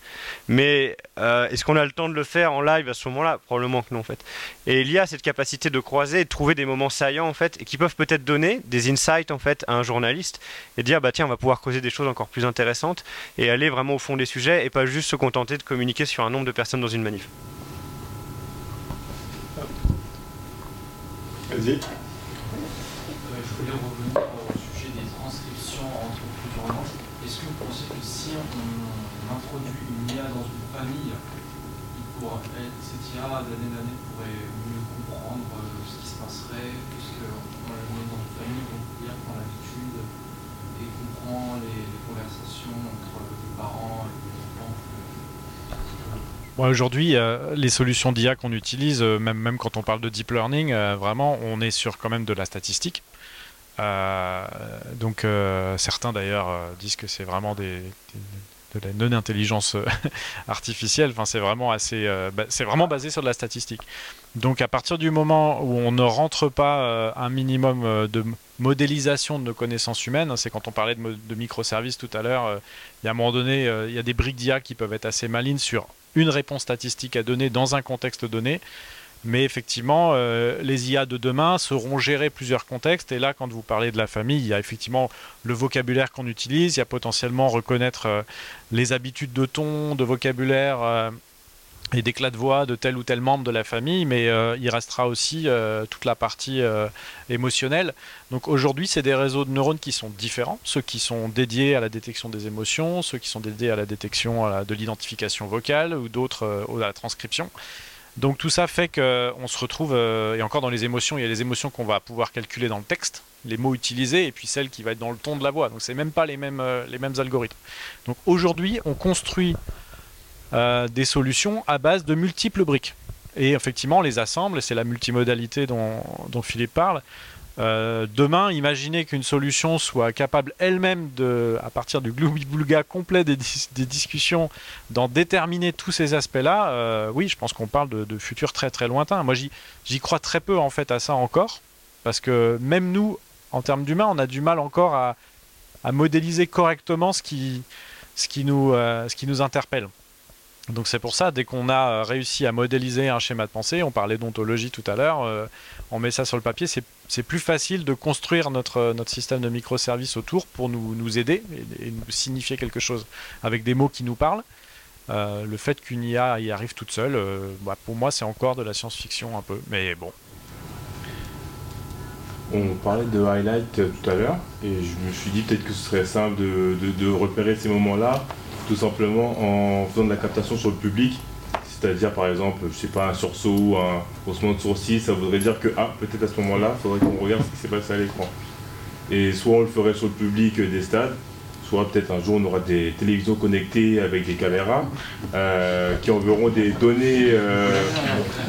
Mais euh, est-ce qu'on a le temps de le faire en live à ce moment-là? Probablement que non en fait. Et il y a cette capacité de croiser et de trouver des moments saillants en fait et qui peuvent peut-être donner des insights en fait à un journaliste et dire bah tiens on va pouvoir causer des choses encore plus intéressantes et aller vraiment au fond des sujets et pas juste se contenter de communiquer sur un nombre de personnes dans une manif. Vas-y. Cette IA d'année en année pourrait mieux comprendre euh, ce qui se passerait, puisque on est dans une famille, donc l'IA prend l'habitude et comprend les, conversations entre les parents et les enfants. Aujourd'hui, euh, les solutions d'IA qu'on utilise, euh, même, même quand on parle de deep learning, vraiment, on est sur quand même de la statistique. Donc certains d'ailleurs disent que c'est vraiment de la non-intelligence euh, artificielle. Enfin, c'est vraiment assez, euh, vraiment basé sur de la statistique. Donc, à partir du moment où on ne rentre pas euh, un minimum de modélisation de nos connaissances humaines, c'est quand on parlait de, de microservices tout à l'heure, il y a un moment donné, il y a des briques d'IA qui peuvent être assez malines sur une réponse statistique à donner dans un contexte donné. Mais effectivement, euh, les IA de demain seront gérées plusieurs contextes. Et là, quand vous parlez de la famille, il y a effectivement le vocabulaire qu'on utilise. Il y a potentiellement reconnaître euh, les habitudes de ton, de vocabulaire euh, et d'éclat de voix de tel ou tel membre de la famille. Mais il restera aussi toute la partie émotionnelle. Donc aujourd'hui, c'est des réseaux de neurones qui sont différents. Ceux qui sont dédiés à la détection des émotions, ceux qui sont dédiés à la détection de l'identification vocale ou d'autres à la transcription. Donc tout ça fait qu'on se retrouve, euh, et encore dans les émotions, il y a les émotions qu'on va pouvoir calculer dans le texte, les mots utilisés, et puis celles qui vont être dans le ton de la voix. Donc c'est même pas les mêmes, euh, les mêmes algorithmes. Donc aujourd'hui, on construit euh, des solutions à base de multiples briques. Et effectivement, on les assemble, c'est la multimodalité dont, dont Philippe parle. Euh, demain, imaginez qu'une solution soit capable elle-même de, à partir du gloubi-boulga complet des, discussions, d'en déterminer tous ces aspects-là. Euh, oui, je pense qu'on parle de, futurs très très lointains. Moi, j'y crois très peu en fait à ça encore, parce que même nous, en termes d'humains, on a du mal encore à, modéliser correctement ce qui, ce qui, nous, euh, ce qui nous interpelle. Donc c'est pour ça, dès qu'on a réussi à modéliser un schéma de pensée, on parlait d'ontologie tout à l'heure, on met ça sur le papier, c'est plus facile de construire notre, euh, notre système de microservices autour pour nous, aider et, nous signifier quelque chose avec des mots qui nous parlent. le fait qu'une IA y arrive toute seule, bah, pour moi c'est encore de la science-fiction un peu, mais bon. On parlait de highlight tout à l'heure et je me suis dit peut-être que ce serait simple de, de repérer ces moments-là tout simplement en faisant de la captation sur le public. C'est-à-dire, par exemple, je sais pas, un sursaut ou un haussement de sourcil, ça voudrait dire que, ah, peut-être à ce moment-là, il faudrait qu'on regarde ce qui s'est passé à l'écran. Et soit on le ferait sur le public des stades, soit peut-être un jour on aura des télévisions connectées avec des caméras euh, qui enverront des données, euh,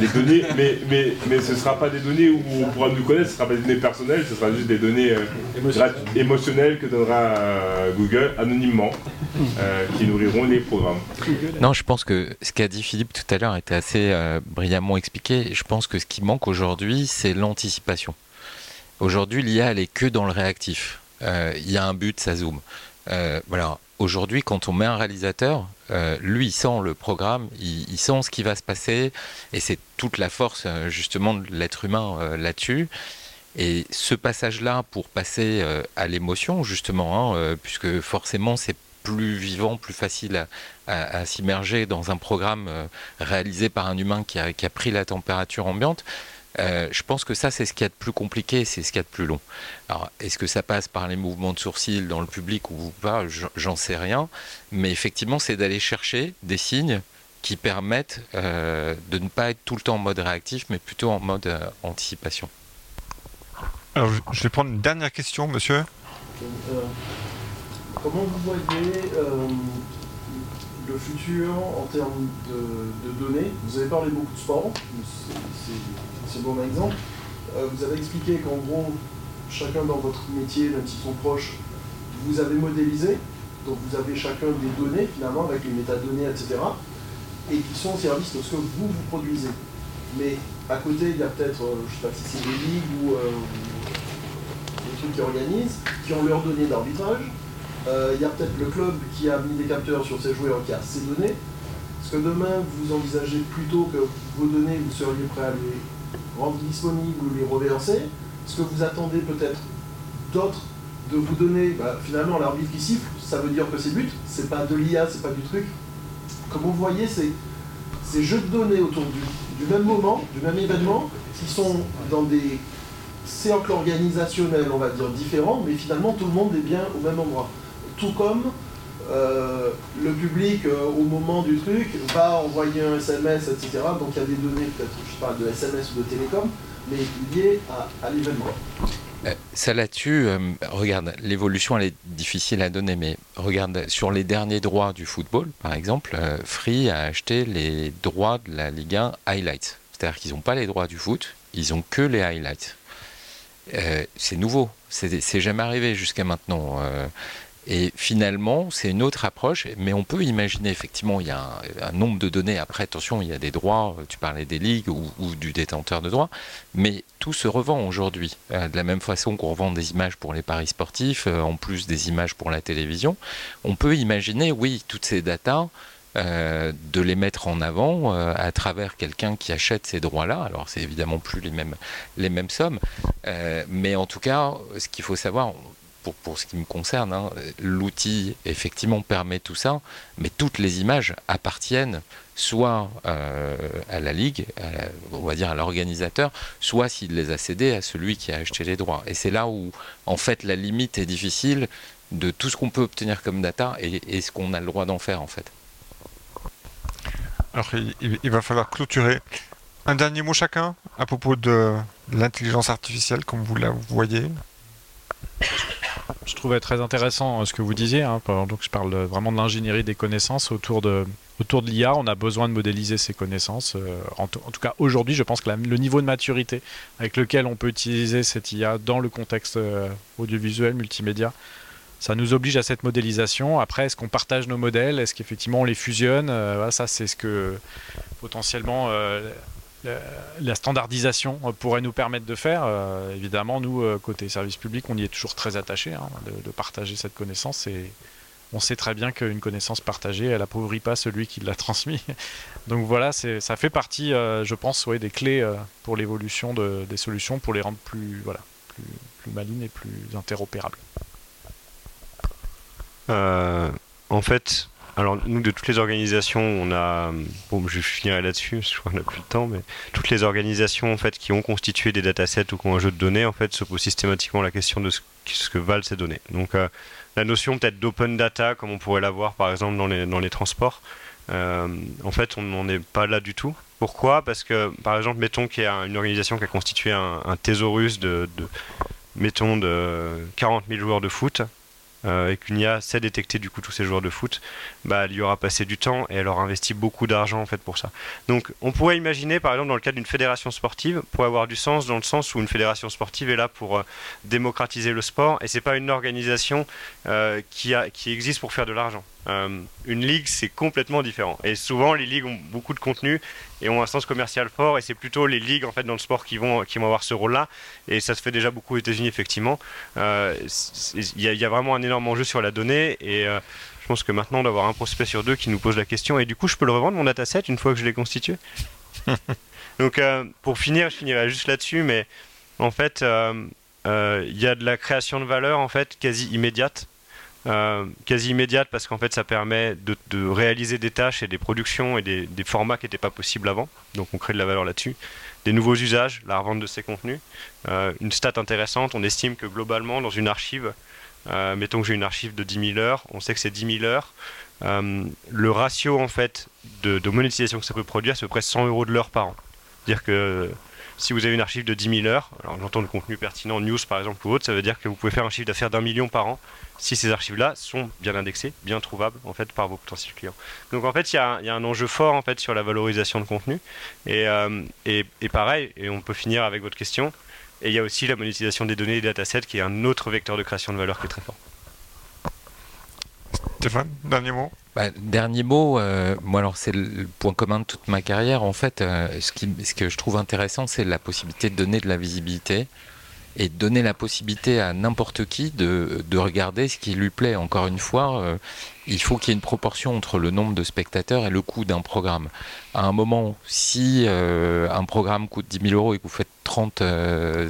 des données mais, mais, mais ce ne sera pas des données où on pourra nous connaître, ce ne sera pas des données personnelles, ce sera juste des données euh, émotionnelles que donnera Google anonymement, qui nourriront les programmes. Non, je pense que ce qu'a dit Philippe tout à l'heure était assez brillamment expliqué. Je pense que ce qui manque aujourd'hui, c'est l'anticipation. Aujourd'hui, l'IA, elle est que dans le réactif. Il y a un but, ça zoome. Euh, voilà. Aujourd'hui, quand on met un réalisateur, euh, lui, il sent le programme, il, sent ce qui va se passer, et c'est toute la force euh, justement de l'être humain là-dessus. Et ce passage-là, pour passer à l'émotion, justement, hein, puisque forcément c'est plus vivant, plus facile à, s'immerger dans un programme réalisé par un humain qui a, pris la température ambiante, euh, je pense que ça, c'est ce qu'il y a de plus compliqué, c'est ce qu'il y a de plus long. Alors, est-ce que ça passe par les mouvements de sourcils dans le public ou pas J'en sais rien. Mais effectivement, c'est d'aller chercher des signes qui permettent euh, de ne pas être tout le temps en mode réactif, mais plutôt en mode euh, anticipation. Alors, je vais prendre une dernière question, monsieur. comment vous voyez le futur en termes de, données Vous avez parlé beaucoup de sport, c'est bon exemple. Euh, vous avez expliqué qu'en gros, chacun dans votre métier, même s'ils sont proches, vous avez modélisé, donc vous avez chacun des données finalement avec les métadonnées, etc. Et qui sont au service de ce que vous, vous produisez. Mais à côté, il y a peut-être, euh, je ne sais pas si c'est des ligues ou euh, trucs qui organisent, qui ont leurs données d'arbitrage. Euh, Il y a peut-être le club qui a mis des capteurs sur ses joueurs, qui a ses données. Est-ce que demain, vous envisagez plutôt que vos données, vous seriez prêt à les rendre disponibles ou les reverser? Est-ce que vous attendez peut-être d'autres de vous donner, bah, finalement, l'arbitre qui siffle, ça veut dire que c'est but, c'est pas de l'IA, c'est pas du truc. Comme vous voyez, c'est ces jeux de données autour du, du même moment, du même événement, qui sont dans des cercles organisationnels, on va dire, différents, mais finalement tout le monde est bien au même endroit. Tout comme euh, le public, euh, au moment du truc, va envoyer un SMS, etc. Donc il y a des données, peut-être, je pas, de SMS ou de télécom, mais liées à, l'événement. Euh, ça là-dessus, regarde, l'évolution elle est difficile à donner, mais regarde, sur les derniers droits du football, par exemple, Free a acheté les droits de la Ligue 1 Highlights. C'est-à-dire qu'ils n'ont pas les droits du foot, ils ont que les highlights. C'est nouveau, c'est jamais arrivé jusqu'à maintenant. Euh, et finalement, c'est une autre approche, mais on peut imaginer effectivement, il y a un, nombre de données. Après, attention, il y a des droits, tu parlais des ligues ou, du détenteur de droits, mais tout se revend aujourd'hui. Euh, de la même façon qu'on revend des images pour les paris sportifs, euh, en plus des images pour la télévision, on peut imaginer, oui, toutes ces datas. euh, de les mettre en avant euh, à travers quelqu'un qui achète ces droits-là. Alors c'est évidemment plus les mêmes, les mêmes sommes, euh, mais en tout cas, ce qu'il faut savoir, pour, ce qui me concerne, hein, l'outil effectivement permet tout ça, mais toutes les images appartiennent soit euh, à la ligue, à on va dire à l'organisateur, soit s'il les a cédées à celui qui a acheté les droits. Et c'est là où en fait la limite est difficile de tout ce qu'on peut obtenir comme data et, ce qu'on a le droit d'en faire en fait. Alors, il va falloir clôturer. Un dernier mot chacun à propos de l'intelligence artificielle, comme vous la voyez. Je trouvais très intéressant euh, ce que vous disiez. hein, donc je parle vraiment de l'ingénierie des connaissances autour de, autour de l'IA. On a besoin de modéliser ces connaissances. euh, en, tout- cas, aujourd'hui, je pense que le niveau de maturité avec lequel on peut utiliser cette IA dans le contexte euh, audiovisuel, multimédia, ça nous oblige à cette modélisation. Après, est-ce qu'on partage nos modèles? Est-ce qu'effectivement on les fusionne? Ça, c'est ce que potentiellement la, la standardisation euh, pourrait nous permettre de faire. Euh, évidemment, nous, euh, côté service public, on y est toujours très attaché hein, de, partager cette connaissance et on sait très bien qu'une connaissance partagée, elle appauvrit pas celui qui l'a transmis. Donc voilà, ça fait partie, euh, je pense, des clés euh, pour l'évolution de- des solutions, pour les rendre plus, voilà, plus, malines et plus interopérables. Euh, en fait, alors nous de toutes les organisations, on a, bon, je finirai là-dessus, crois qu'on n'a plus le temps, mais toutes les organisations en fait qui ont constitué des datasets ou qui ont un jeu de données, en fait, se posent systématiquement la question de ce, que valent ces données. Donc euh, la notion peut-être d'open data, comme on pourrait l'avoir par exemple dans les, dans les transports, euh, en fait, on n'en est pas là du tout. Pourquoi? Parce que, par exemple, mettons qu'il y a une organisation qui a constitué un, thésaurus de, mettons, de 40 000 joueurs de foot, et qu'une IA sait détecter du coup tous ces joueurs de foot, bah, elle y aura passé du temps et elle aura investi beaucoup d'argent en fait pour ça. Donc on pourrait imaginer par exemple dans le cadre d'une fédération sportive pour avoir du sens dans le sens où une fédération sportive est là pour euh, démocratiser le sport et c'est pas une organisation euh, qui, a, qui existe pour faire de l'argent. Euh, une ligue c'est complètement différent. Et souvent les ligues ont beaucoup de contenu et ont un sens commercial fort. Et c'est plutôt les ligues en fait dans le sport qui vont qui vont avoir ce rôle là et ça se fait déjà beaucoup aux États-Unis effectivement. Euh, il y, a- il y a vraiment un énorme enjeu sur la donnée. Et euh, je pense que maintenant on doit avoir un prospect sur deux qui nous pose la question. Et du coup je peux le revendre mon dataset une fois que je l'ai constitué? Donc pour finir je finirai juste là-dessus mais en fait il y a de la création de valeur en fait quasi immédiate euh, quasi immédiate parce qu'en fait ça permet de, réaliser des tâches et des productions et des, formats qui n'étaient pas possibles avant. Donc on crée de la valeur là-dessus. Des nouveaux usages, la revente de ces contenus. Euh, une stat intéressante, on estime que globalement dans une archive, euh, mettons que j'ai une archive de 10 000 heures, on sait que c'est 10 000 heures. Le ratio en fait de, de monétisation que ça peut produire, c'est à peu près 100 euros de l'heure par an. C'est-à-dire que si vous avez une archive de 10 000 heures, alors j'entends le contenu pertinent, news par exemple ou autre, ça veut dire que vous pouvez faire un chiffre d'affaires d'un million par an si ces archives-là sont bien indexées, bien trouvables en fait par vos potentiels clients. Donc en fait, il y, a un- enjeu fort en fait sur la valorisation de contenu. Et, euh, et, et pareil, et on peut finir avec votre question. Et il y a aussi la monétisation des données et des datasets qui est un autre vecteur de création de valeur qui est très fort. Stéphane, dernier mot? Bah, dernier mot, euh, moi alors c'est le point commun de toute ma carrière. En fait, euh, ce, qui, que je trouve intéressant, c'est la possibilité de donner de la visibilité et donner la possibilité à n'importe qui de, de, regarder ce qui lui plaît. Encore une fois, euh, il faut qu'il y ait une proportion entre le nombre de spectateurs et le coût d'un programme. À un moment, si euh, un programme coûte 10 000 euros et que vous faites 30,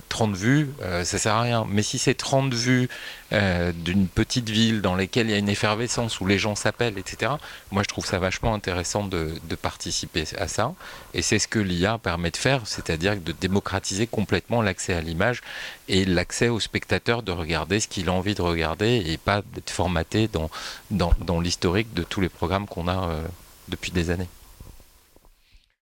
30 vues, euh, ça sert à rien. Mais si c'est 30 vues euh, d'une petite ville dans laquelle il y a une effervescence, où les gens s'appellent, etc., moi je trouve ça vachement intéressant de, de participer à ça. Et c'est ce que l'IA permet de faire, c'est-à-dire de démocratiser complètement l'accès à l'image et l'accès au spectateur de regarder ce qu'il a envie de regarder et pas d'être formaté dans, dans, dans l'historique de tous les programmes qu'on a euh, depuis des années.